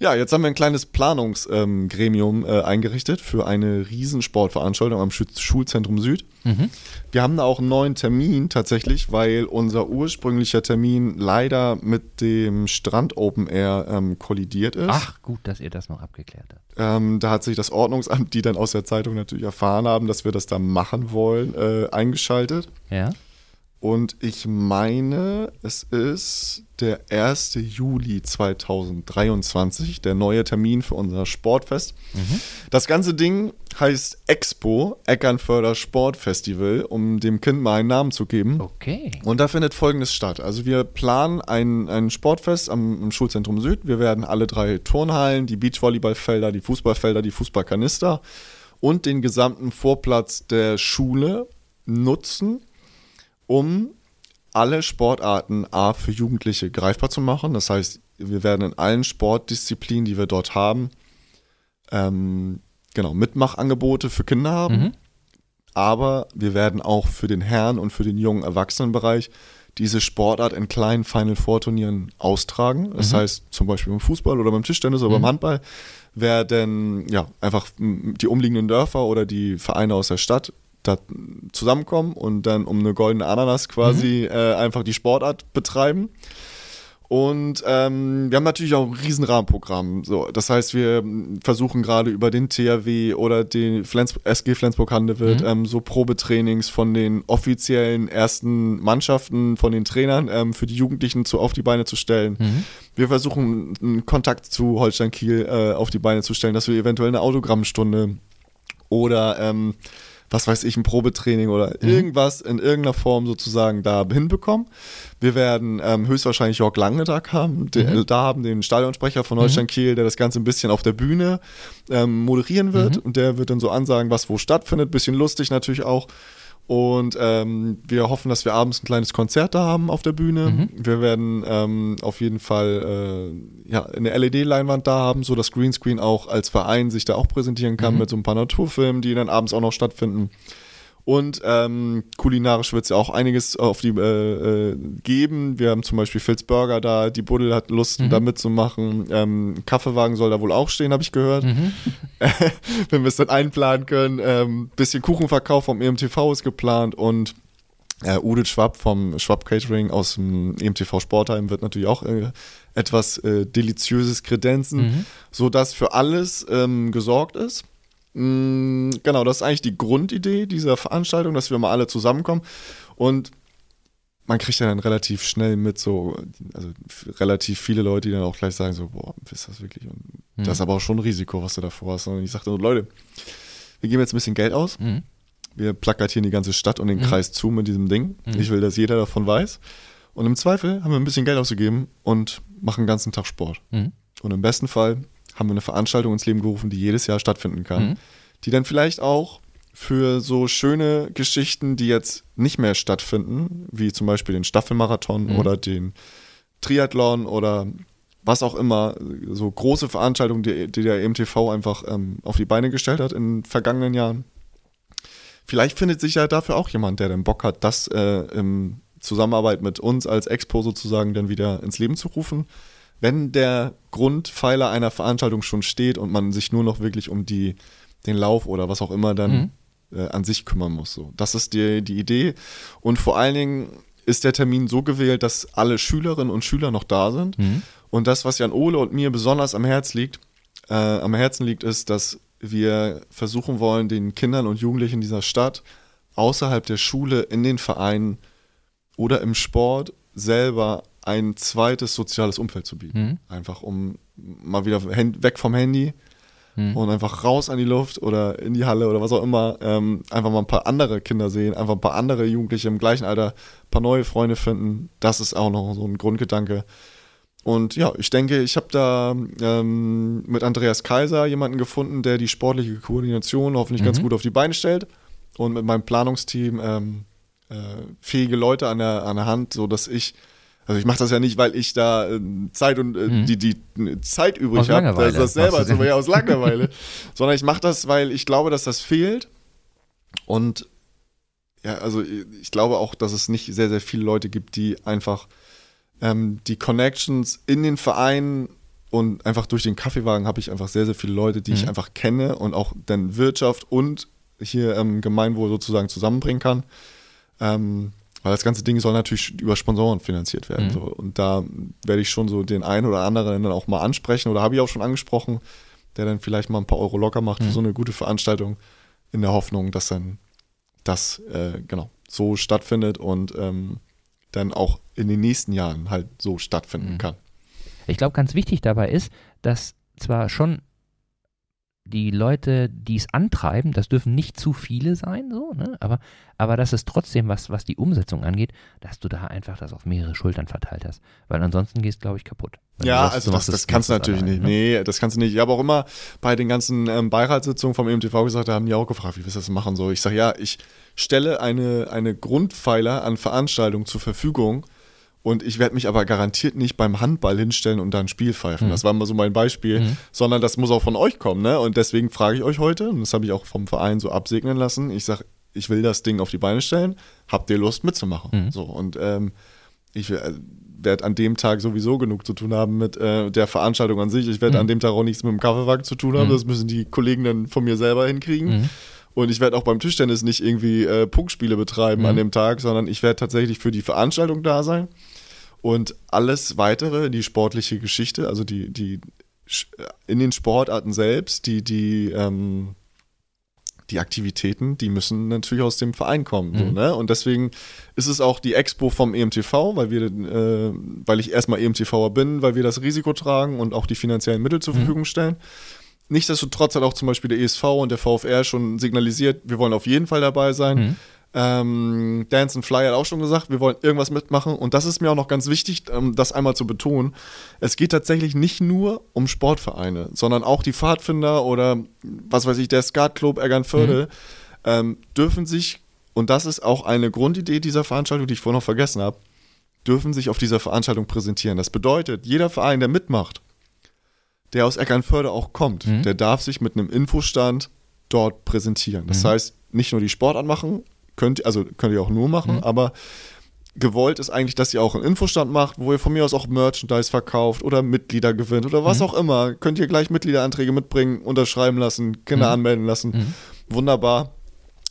Ja, jetzt haben wir ein kleines Planungsgremium äh, eingerichtet für eine Riesensportveranstaltung am Schü Schulzentrum Süd. Mhm. Wir haben da auch einen neuen Termin tatsächlich, weil unser ursprünglicher Termin leider mit dem Strand Open Air ähm, kollidiert ist. Ach, gut, dass ihr das noch abgeklärt habt. Ähm, da hat sich das Ordnungsamt, die dann aus der Zeitung natürlich erfahren haben, dass wir das da machen wollen, äh, eingeschaltet. Ja? Und ich meine, es ist der 1. Juli 2023, der neue Termin für unser Sportfest. Das ganze Ding heißt Expo, Eckernförder Sportfestival, um dem Kind mal einen Namen zu geben. Okay. Und da findet folgendes statt. Also wir planen ein, ein Sportfest am, im Schulzentrum Süd. Wir werden alle drei Turnhallen, die Beachvolleyballfelder, die Fußballfelder, die Fußballkanister und den gesamten Vorplatz der Schule nutzen, um alle Sportarten A für Jugendliche greifbar zu machen. Das heißt, wir werden in allen Sportdisziplinen, die wir dort haben, ähm, genau, Mitmachangebote für Kinder haben. Mhm. Aber wir werden auch für den Herren- und für den jungen Erwachsenenbereich diese Sportart in kleinen Final Four Turnieren austragen. Das Mhm. heißt, zum Beispiel beim Fußball oder beim Tischtennis oder Mhm. beim Handball werden ja einfach die umliegenden Dörfer oder die Vereine aus der Stadt zusammenkommen und dann um eine goldene Ananas quasi äh, einfach die Sportart betreiben. Und ähm, wir haben natürlich auch ein riesen Rahmenprogramm. So, das heißt, wir versuchen gerade über den THW oder den Flens SG Flensburg-Handewitt Mhm. ähm, so Probetrainings von den offiziellen ersten Mannschaften, von den Trainern ähm, für die Jugendlichen zu, auf die Beine zu stellen. Mhm. Wir versuchen einen Kontakt zu Holstein Kiel äh, auf die Beine zu stellen, dass wir eventuell eine Autogrammstunde oder ähm, was weiß ich, ein Probetraining oder irgendwas in irgendeiner Form sozusagen da hinbekommen. Wir werden ähm, höchstwahrscheinlich Jörg Langenetag haben, den, Mhm. da haben den Stadionsprecher von Holstein Kiel, der das Ganze ein bisschen auf der Bühne ähm, moderieren wird Mhm. und der wird dann so ansagen, was wo stattfindet, bisschen lustig natürlich auch. Und ähm, wir hoffen, dass wir abends ein kleines Konzert da haben auf der Bühne. Mhm. Wir werden ähm, auf jeden Fall äh, ja, eine LED-Leinwand da haben, so dass Greenscreen auch als Verein sich da auch präsentieren kann Mhm. mit so ein paar Naturfilmen, die dann abends auch noch stattfinden. Und ähm, kulinarisch wird es ja auch einiges auf die äh, äh, geben. Wir haben zum Beispiel Phil's Burger da, die Buddel hat Lust, Mhm. da mitzumachen. Ähm, Kaffeewagen soll da wohl auch stehen, habe ich gehört Mhm. (laughs) wenn wir es dann einplanen können. Ähm, bisschen Kuchenverkauf vom EMTV ist geplant und äh, Udit Schwab vom Schwab Catering aus dem EMTV Sportheim wird natürlich auch äh, etwas äh, deliziöses kredenzen, Mhm. sodass für alles ähm, gesorgt ist. Mm, genau, das ist eigentlich die Grundidee dieser Veranstaltung, dass wir mal alle zusammenkommen und man kriegt ja dann relativ schnell mit so, also relativ viele Leute, die dann auch gleich sagen so, boah, ist das wirklich? Und Mhm. das ist aber auch schon ein Risiko, was du davor hast. Und ich sagte so, Leute, wir geben jetzt ein bisschen Geld aus, Mhm. wir plakatieren die ganze Stadt und den Mhm. Kreis zu mit diesem Ding. Mhm. Ich will, dass jeder davon weiß. Und im Zweifel haben wir ein bisschen Geld ausgegeben und machen den ganzen Tag Sport. Mhm. Und im besten Fall haben wir eine Veranstaltung ins Leben gerufen, die jedes Jahr stattfinden kann. Mhm. Die dann vielleicht auch für so schöne Geschichten, die jetzt nicht mehr stattfinden, wie zum Beispiel den Staffelmarathon Mhm. oder den Triathlon oder was auch immer, so große Veranstaltungen, die, die der EMTV einfach ähm, auf die Beine gestellt hat in den vergangenen Jahren. Vielleicht findet sich ja dafür auch jemand, der dann Bock hat, das äh, in Zusammenarbeit mit uns als Expo sozusagen dann wieder ins Leben zu rufen. Wenn der Grundpfeiler einer Veranstaltung schon steht und man sich nur noch wirklich um die, den Lauf oder was auch immer dann äh, an sich kümmern muss. So. Das ist die, die Idee. Und vor allen Dingen ist der Termin so gewählt, dass alle Schülerinnen und Schüler noch da sind. Mhm. Und das, was Jan Ole und mir besonders am Herz liegt, äh, am Herzen liegt, ist, dass wir versuchen wollen, den Kindern und Jugendlichen dieser Stadt außerhalb der Schule, in den Vereinen oder im Sport selber ein zweites soziales Umfeld zu bieten. Mhm. Einfach um mal wieder weg vom Handy Mhm. und einfach raus an die Luft oder in die Halle oder was auch immer. Ähm, einfach mal ein paar andere Kinder sehen, einfach ein paar andere Jugendliche im gleichen Alter, ein paar neue Freunde finden. Das ist auch noch so ein Grundgedanke. Und ja, ich denke, ich habe da ähm, mit Andreas Kaiser jemanden gefunden, der die sportliche Koordination hoffentlich ganz Mhm. gut auf die Beine stellt. Und mit meinem Planungsteam ähm, äh, fähige Leute an der, an der Hand, sodass ich, also ich mache das ja nicht, weil ich da äh, Zeit und äh, Mhm. die, die Zeit Aus übrig habe, das, das selber zu ja, aus Langeweile, (laughs) sondern ich mache das, weil ich glaube, dass das fehlt. Und ja, also ich glaube auch, dass es nicht sehr, sehr viele Leute gibt, die einfach ähm, die Connections in den Vereinen und einfach durch den Kaffeewagen habe ich einfach sehr, sehr viele Leute, die Mhm. ich einfach kenne und auch dann Wirtschaft und hier ähm, Gemeinwohl sozusagen zusammenbringen kann. Ähm, weil das ganze Ding soll natürlich über Sponsoren finanziert werden. Mhm. So. Und da werde ich schon so den einen oder anderen dann auch mal ansprechen oder habe ich auch schon angesprochen, der dann vielleicht mal ein paar Euro locker macht Mhm. für so eine gute Veranstaltung in der Hoffnung, dass dann das äh, genau so stattfindet und ähm, dann auch in den nächsten Jahren halt so stattfinden Mhm. kann. Ich glaube, ganz wichtig dabei ist, dass zwar schon die Leute, die es antreiben, das dürfen nicht zu viele sein, so, ne? aber, aber dass es trotzdem, was, was die Umsetzung angeht, dass du da einfach das auf mehrere Schultern verteilt hast. Weil ansonsten gehst, glaube ich, kaputt. Wenn Ja, sagst, also das, das es- kannst du natürlich alleine, nicht. ne? Nee, das kannst du nicht. Ich habe auch immer bei den ganzen ähm, Beiratssitzungen vom EMTV gesagt, da haben die auch gefragt, wie willst du das machen soll. Ich sage, ja, ich stelle eine, eine Grundpfeiler an Veranstaltungen zur Verfügung und ich werde mich aber garantiert nicht beim Handball hinstellen und dann ein Spiel pfeifen. Mhm. Das war mal so mein Beispiel, Mhm. sondern das muss auch von euch kommen. Ne? Und deswegen frage ich euch heute, und das habe ich auch vom Verein so absegnen lassen, ich sage, ich will das Ding auf die Beine stellen, habt ihr Lust mitzumachen? Mhm. So, und ähm, ich äh, werde an dem Tag sowieso genug zu tun haben mit äh, der Veranstaltung an sich. Ich werde Mhm. an dem Tag auch nichts mit dem Kaffeewagen zu tun haben. Mhm. Das müssen die Kollegen dann von mir selber hinkriegen. Mhm. Und ich werde auch beim Tischtennis nicht irgendwie äh, Punktspiele betreiben an dem Tag, sondern ich werde tatsächlich für die Veranstaltung da sein. Und alles weitere, die sportliche Geschichte, also die, die in den Sportarten selbst, die, die, ähm, die Aktivitäten, die müssen natürlich aus dem Verein kommen. So, Mhm. ne? Und deswegen ist es auch die Expo vom EMTV, weil wir, äh, weil ich erstmal EMTVer bin, weil wir das Risiko tragen und auch die finanziellen Mittel zur Mhm. Verfügung stellen. Nichtsdestotrotz hat auch zum Beispiel der ESV und der VfR schon signalisiert, wir wollen auf jeden Fall dabei sein. Mhm. Ähm, Dance and Fly hat auch schon gesagt, wir wollen irgendwas mitmachen. Und das ist mir auch noch ganz wichtig, ähm, das einmal zu betonen. Es geht tatsächlich nicht nur um Sportvereine, sondern auch die Pfadfinder oder was weiß ich, der Skatclub Eggernförde ähm, dürfen sich, und das ist auch eine Grundidee dieser Veranstaltung, die ich vorhin noch vergessen habe, dürfen sich auf dieser Veranstaltung präsentieren. Das bedeutet, jeder Verein, der mitmacht, der aus Eckernförde auch kommt, Mhm. der darf sich mit einem Infostand dort präsentieren. Das Mhm. heißt, nicht nur die Sportart machen, könnt, also könnt ihr auch nur machen, Mhm. aber gewollt ist eigentlich, dass ihr auch einen Infostand macht, wo ihr von mir aus auch Merchandise verkauft oder Mitglieder gewinnt oder was Mhm. auch immer. Könnt ihr gleich Mitgliederanträge mitbringen, unterschreiben lassen, Kinder Mhm. anmelden lassen. Mhm. Wunderbar.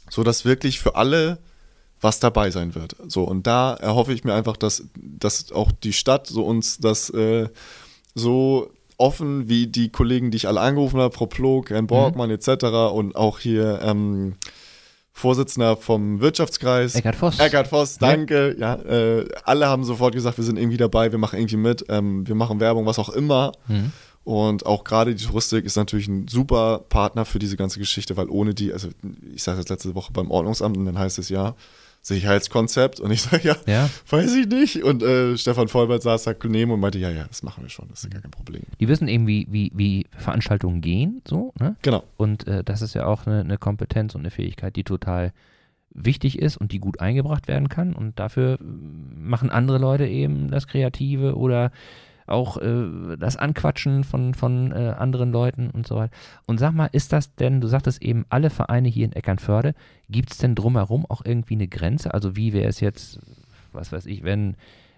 So dass wirklich für alle was dabei sein wird. So, und da erhoffe ich mir einfach, dass, dass auch die Stadt so uns das äh, so offen wie die Kollegen, die ich alle angerufen habe, Frau Plog, Herrn Borgmann etc. und auch hier ähm, Vorsitzender vom Wirtschaftskreis. Eckart Voss. Eckart Voss, Ja. danke. Ja, äh, alle haben sofort gesagt, wir sind irgendwie dabei, wir machen irgendwie mit, ähm, wir machen Werbung, was auch immer. Mhm. Und auch gerade die Touristik ist natürlich ein super Partner für diese ganze Geschichte, weil ohne die, also ich sage das letzte Woche beim Ordnungsamt und dann heißt es ja, Sicherheitskonzept und ich sage ja, Ja, weiß ich nicht. Und äh, Stefan Vollbert saß da neben und meinte, ja, ja, das machen wir schon, das ist gar kein Problem. die wissen eben, wie, wie, wie Veranstaltungen gehen, so, ne? Genau. Und äh, das ist ja auch eine, eine Kompetenz und eine Fähigkeit, die total wichtig ist und die gut eingebracht werden kann. Und dafür äh, machen andere Leute eben das Kreative oder auch äh, das Anquatschen von, von äh, anderen Leuten und so weiter. Und sag mal, ist das denn, du sagtest eben, alle Vereine hier in Eckernförde, gibt es denn drumherum auch irgendwie eine Grenze? Also wie wäre es jetzt, was weiß ich, wenn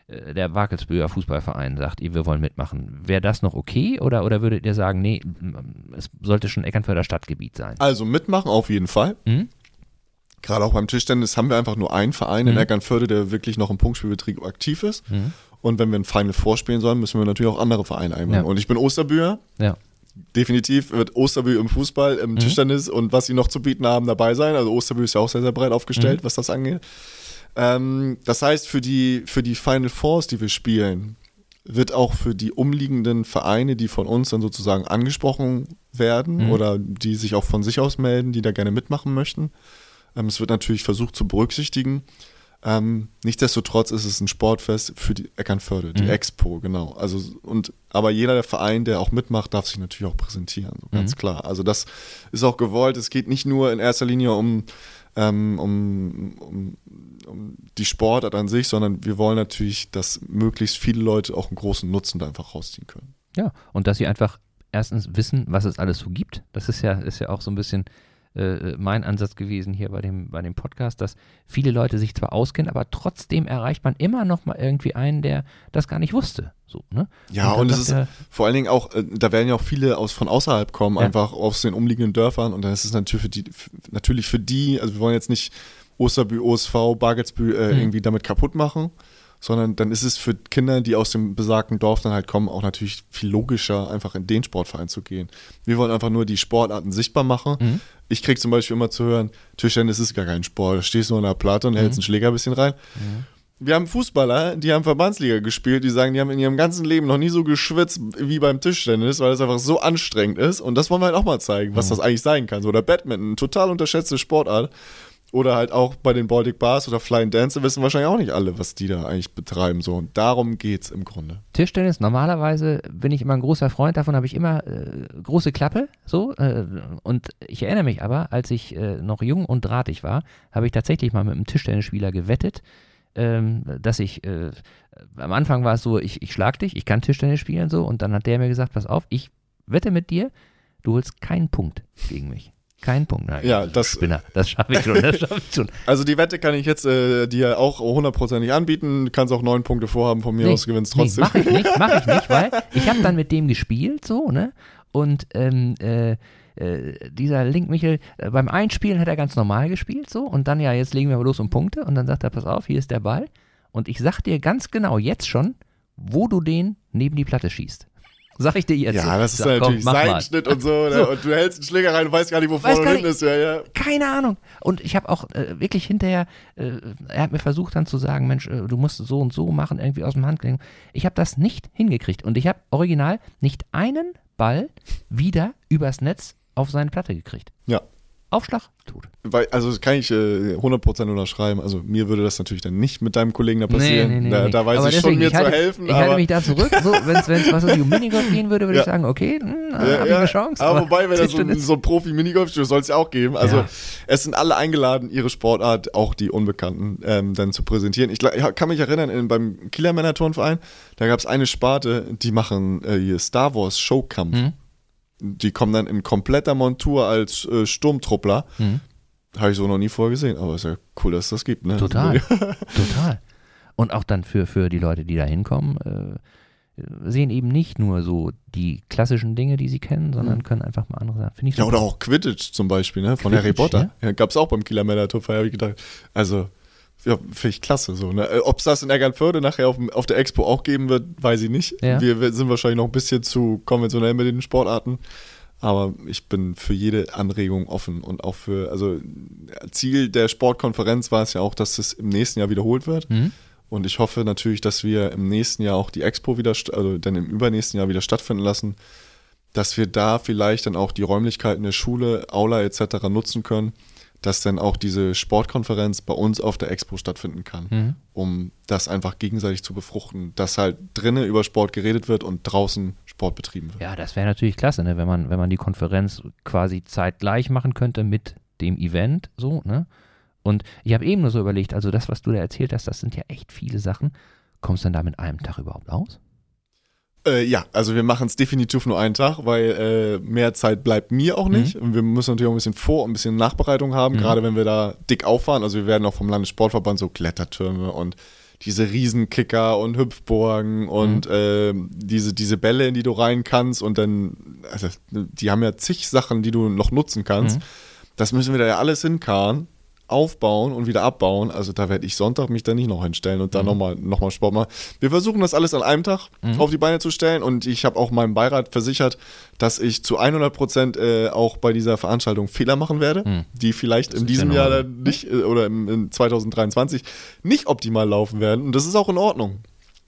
äh, der Wakelsböer Fußballverein sagt, wir wollen mitmachen, wäre das noch okay oder, oder würdet ihr sagen, nee, es sollte schon Eckernförder Stadtgebiet sein? Also mitmachen auf jeden Fall. Mhm. Gerade auch beim Tischtennis haben wir einfach nur einen Verein in Mhm. Eckernförde, der wirklich noch im Punktspielbetrieb aktiv ist. Mhm. Und wenn wir ein Final vorspielen sollen, müssen wir natürlich auch andere Vereine einbauen. Ja. Und ich bin Osterbüher. Ja. Definitiv wird Osterbühl im Fußball, im Mhm. Tischtennis und was sie noch zu bieten haben, dabei sein. Also Osterbühl ist ja auch sehr, sehr breit aufgestellt, Mhm. was das angeht. Ähm, das heißt, für die, für die Final Fours, die wir spielen, wird auch für die umliegenden Vereine, die von uns dann sozusagen angesprochen werden Mhm. oder die sich auch von sich aus melden, die da gerne mitmachen möchten. Ähm, es wird natürlich versucht zu berücksichtigen. Ähm, nichtsdestotrotz ist es ein Sportfest für die Eckernförde, die Mhm. Expo, genau. Also und aber jeder der Verein, der auch mitmacht, darf sich natürlich auch präsentieren, so ganz Mhm. klar. Also das ist auch gewollt. Es geht nicht nur in erster Linie um, ähm, um, um, um die Sportart an sich, sondern wir wollen natürlich, dass möglichst viele Leute auch einen großen Nutzen da einfach rausziehen können. Ja, und dass sie einfach erstens wissen, was es alles so gibt. Das ist ja, ist ja auch so ein bisschen äh, mein Ansatz gewesen hier bei dem, bei dem Podcast, dass viele Leute sich zwar auskennen, aber trotzdem erreicht man immer noch mal irgendwie einen, der das gar nicht wusste. So, ne? Ja, und, dann es ist vor allen Dingen auch, äh, da werden ja auch viele aus, von außerhalb kommen, Ja. einfach aus den umliegenden Dörfern und dann ist es natürlich für die, natürlich für die, also wir wollen jetzt nicht Osterbü, OSV, Bargelsbü äh, Mhm. irgendwie damit kaputt machen, sondern dann ist es für Kinder, die aus dem besagten Dorf dann halt kommen, auch natürlich viel logischer, einfach in den Sportverein zu gehen. Wir wollen einfach nur die Sportarten sichtbar machen. Mhm. Ich krieg zum Beispiel immer zu hören, Tischtennis ist gar kein Sport, da stehst du in der Platte und Mhm. hältst einen Schläger ein bisschen rein. Wir haben Fußballer, die haben Verbandsliga gespielt, die sagen, die haben in ihrem ganzen Leben noch nie so geschwitzt wie beim Tischtennis, weil es einfach so anstrengend ist. Und das wollen wir halt auch mal zeigen, was das eigentlich sein kann. So, oder Badminton, total unterschätzte Sportart. Oder halt auch bei den Baltic Bars oder Flying Dance wissen wahrscheinlich auch nicht alle, was die da eigentlich betreiben. So, und darum geht's im Grunde. Tischtennis, normalerweise bin ich immer ein großer Freund davon, habe ich immer äh, große Klappe, so. Äh, und ich erinnere mich aber, als ich äh, noch jung und drahtig war, habe ich tatsächlich mal mit einem Tischtennisspieler gewettet, ähm, dass ich, äh, am Anfang war es so, ich, ich schlag dich, ich kann Tischtennis spielen, so. Und dann hat der mir gesagt, pass auf, ich wette mit dir, du holst keinen Punkt gegen mich. Keinen Punkt. Na, Ja, das- Spinner, das schaffe ich schon, das (laughs) schaffe ich schon. Also die Wette kann ich jetzt äh, dir auch hundertprozentig anbieten. Du kannst auch neun Punkte vorhaben von mir aus, gewinnst trotzdem. Nee, mach ich nicht, mach ich nicht, weil (laughs) ich habe dann mit dem gespielt, so, ne? Und ähm, äh, äh, dieser Link Michel, äh, beim Einspielen hat er ganz normal gespielt, so. Und dann, ja, jetzt legen wir mal los um Punkte. Und dann sagt er, pass auf, hier ist der Ball. Und ich sag dir ganz genau jetzt schon, wo du den neben die Platte schießt. Sag ich dir jetzt. ja, das ist Sag, komm, natürlich mal. Seitenschnitt und so? So. Und du hältst einen Schläger rein und weißt gar nicht, wo vorne nicht. ist. Ja, ja. Keine Ahnung. Und ich habe auch äh, wirklich hinterher, äh, er hat mir versucht dann zu sagen, Mensch, äh, du musst so und so machen, irgendwie aus dem Handgelenk. Ich habe das nicht hingekriegt. Und ich habe original nicht einen Ball wieder übers Netz auf seine Platte gekriegt. ja. Aufschlag, tot. Weil, also das kann ich äh, 100% unterschreiben. Also mir würde das natürlich dann nicht mit deinem Kollegen da passieren. da, da weiß Aber ich schon, deswegen, mir ich halte, zu helfen. Ich aber, halte mich da zurück. So, wenn es was um Minigolf gehen würde, würde Ja. ich sagen, okay, hm, Ja, habe ich ja, eine Chance. Aber, wobei, wenn da so, so ein Profi-Minigolf soll es ja auch geben. Also Ja. es sind alle eingeladen, ihre Sportart, auch die Unbekannten, ähm, dann zu präsentieren. Ich, ich kann mich erinnern, in, beim Kieler Männer Turnverein, da gab es eine Sparte, die machen äh, hier Star Wars Showkampf. Hm? Die kommen dann in kompletter Montur als äh, Sturmtruppler. Hm? Habe ich so noch nie vorher gesehen, aber ist ja cool, dass es das gibt. Ne? Total. (laughs) Total. Und auch dann für, für die Leute, die da hinkommen, äh, sehen eben nicht nur so die klassischen Dinge, die sie kennen, sondern können einfach mal andere Sachen. Finde ich Mhm. Ja, super. oder auch Quidditch zum Beispiel, ne? Von Quidditch, Harry Potter. Ja, gab es auch beim Kieler Turnverein, habe ich gedacht. Also, ja, finde ich klasse so. Ne? Ob es das in Eckernförde nachher auf, auf der Expo auch geben wird, weiß ich nicht. Ja. Wir, wir sind wahrscheinlich noch ein bisschen zu konventionell mit den Sportarten. Aber ich bin für jede Anregung offen und auch für, also Ziel der Sportkonferenz war es ja auch, dass es im nächsten Jahr wiederholt wird. Mhm. Und ich hoffe natürlich, dass wir im nächsten Jahr auch die Expo wieder, also dann im übernächsten Jahr wieder stattfinden lassen, dass wir da vielleicht dann auch die Räumlichkeiten der Schule, Aula etc. nutzen können, dass dann auch diese Sportkonferenz bei uns auf der Expo stattfinden kann, Mhm. um das einfach gegenseitig zu befruchten, dass halt drinnen über Sport geredet wird und draußen Sport betrieben wird. Ja, das wäre natürlich klasse, ne? wenn, man, wenn man die Konferenz quasi zeitgleich machen könnte mit dem Event, so, ne? Und ich habe eben nur so überlegt, also das, was du da erzählt hast, das sind ja echt viele Sachen. Kommst du denn da mit einem Tag überhaupt aus? Äh, ja, also wir machen es definitiv nur einen Tag, weil äh, mehr Zeit bleibt mir auch nicht. Und wir müssen natürlich auch ein bisschen Vor- und ein bisschen Nachbereitung haben, Mhm. gerade wenn wir da dick auffahren. Also wir werden auch vom Landessportverband so Klettertürme und diese Riesenkicker und Hüpfburgen und ähm, diese, diese Bälle, in die du rein kannst und dann, also die haben ja zig Sachen, die du noch nutzen kannst. Mhm. Das müssen wir da ja alles hinkarren, aufbauen und wieder abbauen. Also da werde ich Sonntag mich dann nicht noch hinstellen und dann nochmal noch mal Sport machen. Wir versuchen das alles an einem Tag auf die Beine zu stellen und ich habe auch meinem Beirat versichert, dass ich zu 100 Prozent äh, auch bei dieser Veranstaltung Fehler machen werde, Mhm. die vielleicht in diesem Jahr dann nicht äh, oder im, in 2023 nicht optimal laufen werden. Und das ist auch in Ordnung,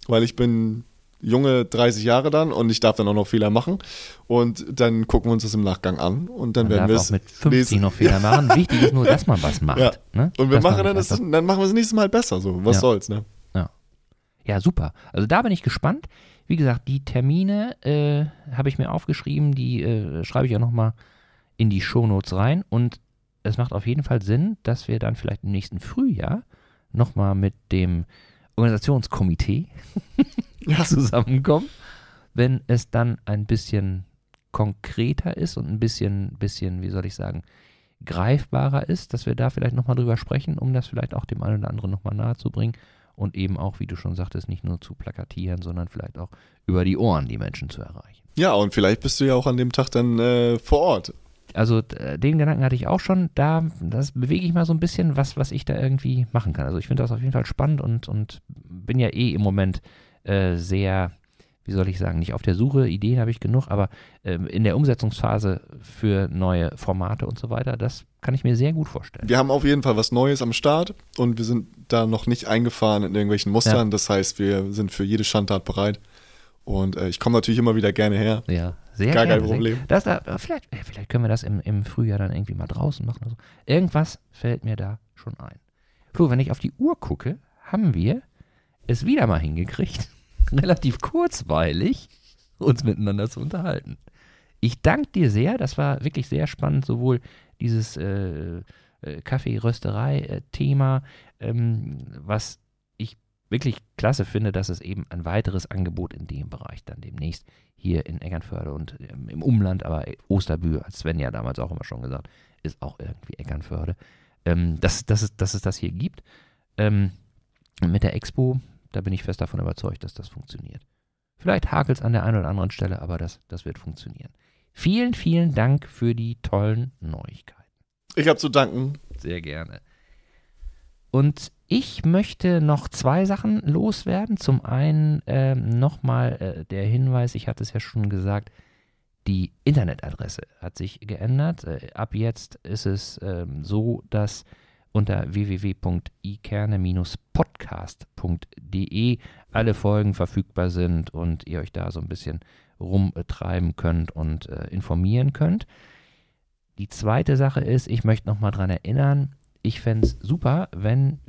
weil ich bin junge 30 Jahre dann und ich darf dann auch noch Fehler machen und dann gucken wir uns das im Nachgang an und dann Man werden wir es mit 50 lesen. noch Fehler machen. Wichtig ist nur, dass man was (laughs) macht. Ja. Ne? Und wir Dass machen dann, das, dann machen wir es nächstes Mal besser so. Was Ja. soll's, ne? Ja, super. Also da bin ich gespannt. Wie gesagt, die Termine äh, habe ich mir aufgeschrieben, die äh, schreibe ich auch nochmal in die Shownotes rein. Und es macht auf jeden Fall Sinn, dass wir dann vielleicht im nächsten Frühjahr nochmal mit dem Organisationskomitee Ja. (laughs) zusammenkommen, wenn es dann ein bisschen konkreter ist und ein bisschen, bisschen, wie soll ich sagen, greifbarer ist, dass wir da vielleicht nochmal drüber sprechen, um das vielleicht auch dem einen oder anderen nochmal nahezubringen und eben auch, wie du schon sagtest, nicht nur zu plakatieren, sondern vielleicht auch über die Ohren die Menschen zu erreichen. Ja, und vielleicht bist du ja auch an dem Tag dann äh, vor Ort. Also den Gedanken hatte ich auch schon. Da, das bewege ich mal so ein bisschen, was, was ich da irgendwie machen kann. Also ich finde das auf jeden Fall spannend und, und bin ja eh im Moment äh, sehr, wie soll ich sagen, nicht auf der Suche, Ideen habe ich genug, aber äh, in der Umsetzungsphase für neue Formate und so weiter, das kann ich mir sehr gut vorstellen. Wir haben auf jeden Fall was Neues am Start und wir sind da noch nicht eingefahren in irgendwelchen Mustern. Ja. Das heißt, wir sind für jede Schandtat bereit. Und äh, ich komme natürlich immer wieder gerne her. Ja, sehr Gar gerne. kein Problem. Das, da, vielleicht, vielleicht können wir das im, im Frühjahr dann irgendwie mal draußen machen. Oder so. Irgendwas fällt mir da schon ein. Flo, wenn ich auf die Uhr gucke, haben wir es wieder mal hingekriegt, (laughs) relativ kurzweilig uns miteinander zu unterhalten. Ich danke dir sehr, das war wirklich sehr spannend, sowohl dieses äh, äh, Kaffeerösterei-Thema, ähm, was ich wirklich klasse finde, dass es eben ein weiteres Angebot in dem Bereich dann demnächst hier in Eckernförde und ähm, im Umland, aber Osterbühr, hat Sven ja damals auch immer schon gesagt, ist auch irgendwie Eckernförde, ähm, dass, dass, es, dass es das hier gibt. Ähm, mit der Expo da bin ich fest davon überzeugt, dass das funktioniert. Vielleicht hakelt es an der einen oder anderen Stelle, aber das, das wird funktionieren. Vielen, vielen Dank für die tollen Neuigkeiten. Ich habe zu danken. Sehr gerne. Und ich möchte noch zwei Sachen loswerden. Zum einen äh, nochmal äh, der Hinweis, ich hatte es ja schon gesagt, die Internetadresse hat sich geändert. Äh, ab jetzt ist es ähm, so, dass unter www.ikerne-podcast.de alle Folgen verfügbar sind und ihr euch da so ein bisschen rumtreiben könnt und äh, informieren könnt. Die zweite Sache ist, ich möchte nochmal daran erinnern, ich fände es super, wenn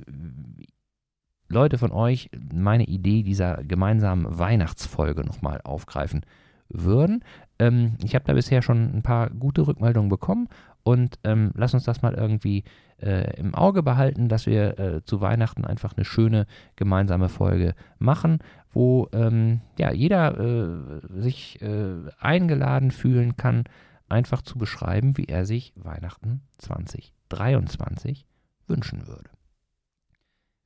Leute von euch meine Idee dieser gemeinsamen Weihnachtsfolge nochmal aufgreifen würden. Ähm, ich habe da bisher schon ein paar gute Rückmeldungen bekommen und ähm, lass uns das mal irgendwie äh, im Auge behalten, dass wir äh, zu Weihnachten einfach eine schöne gemeinsame Folge machen, wo ähm, ja, jeder äh, sich äh, eingeladen fühlen kann, einfach zu beschreiben, wie er sich Weihnachten 2023 wünschen würde.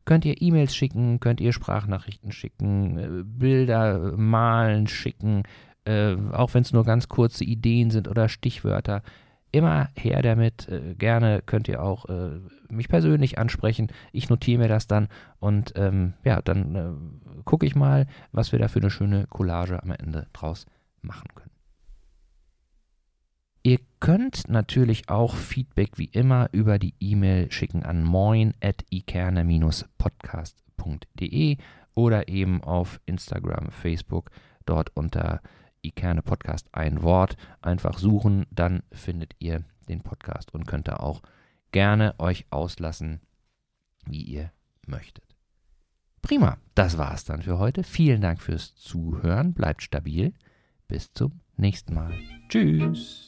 Könnt ihr E-Mails schicken, könnt ihr Sprachnachrichten schicken, äh, Bilder malen, schicken, äh, auch wenn es nur ganz kurze Ideen sind oder Stichwörter immer her damit. Äh, gerne könnt ihr auch äh, mich persönlich ansprechen. Ich notiere mir das dann und ähm, ja, dann äh, gucke ich mal, was wir da für eine schöne Collage am Ende draus machen können. Ihr könnt natürlich auch Feedback wie immer über die E-Mail schicken an moin.ikerne-podcast.de oder eben auf Instagram, Facebook, dort unter Ikerne Podcast ein Wort einfach suchen, dann findet ihr den Podcast und könnt da auch gerne euch auslassen, wie ihr möchtet. Prima, das war's dann für heute. Vielen Dank fürs Zuhören. Bleibt stabil. Bis zum nächsten Mal. Tschüss.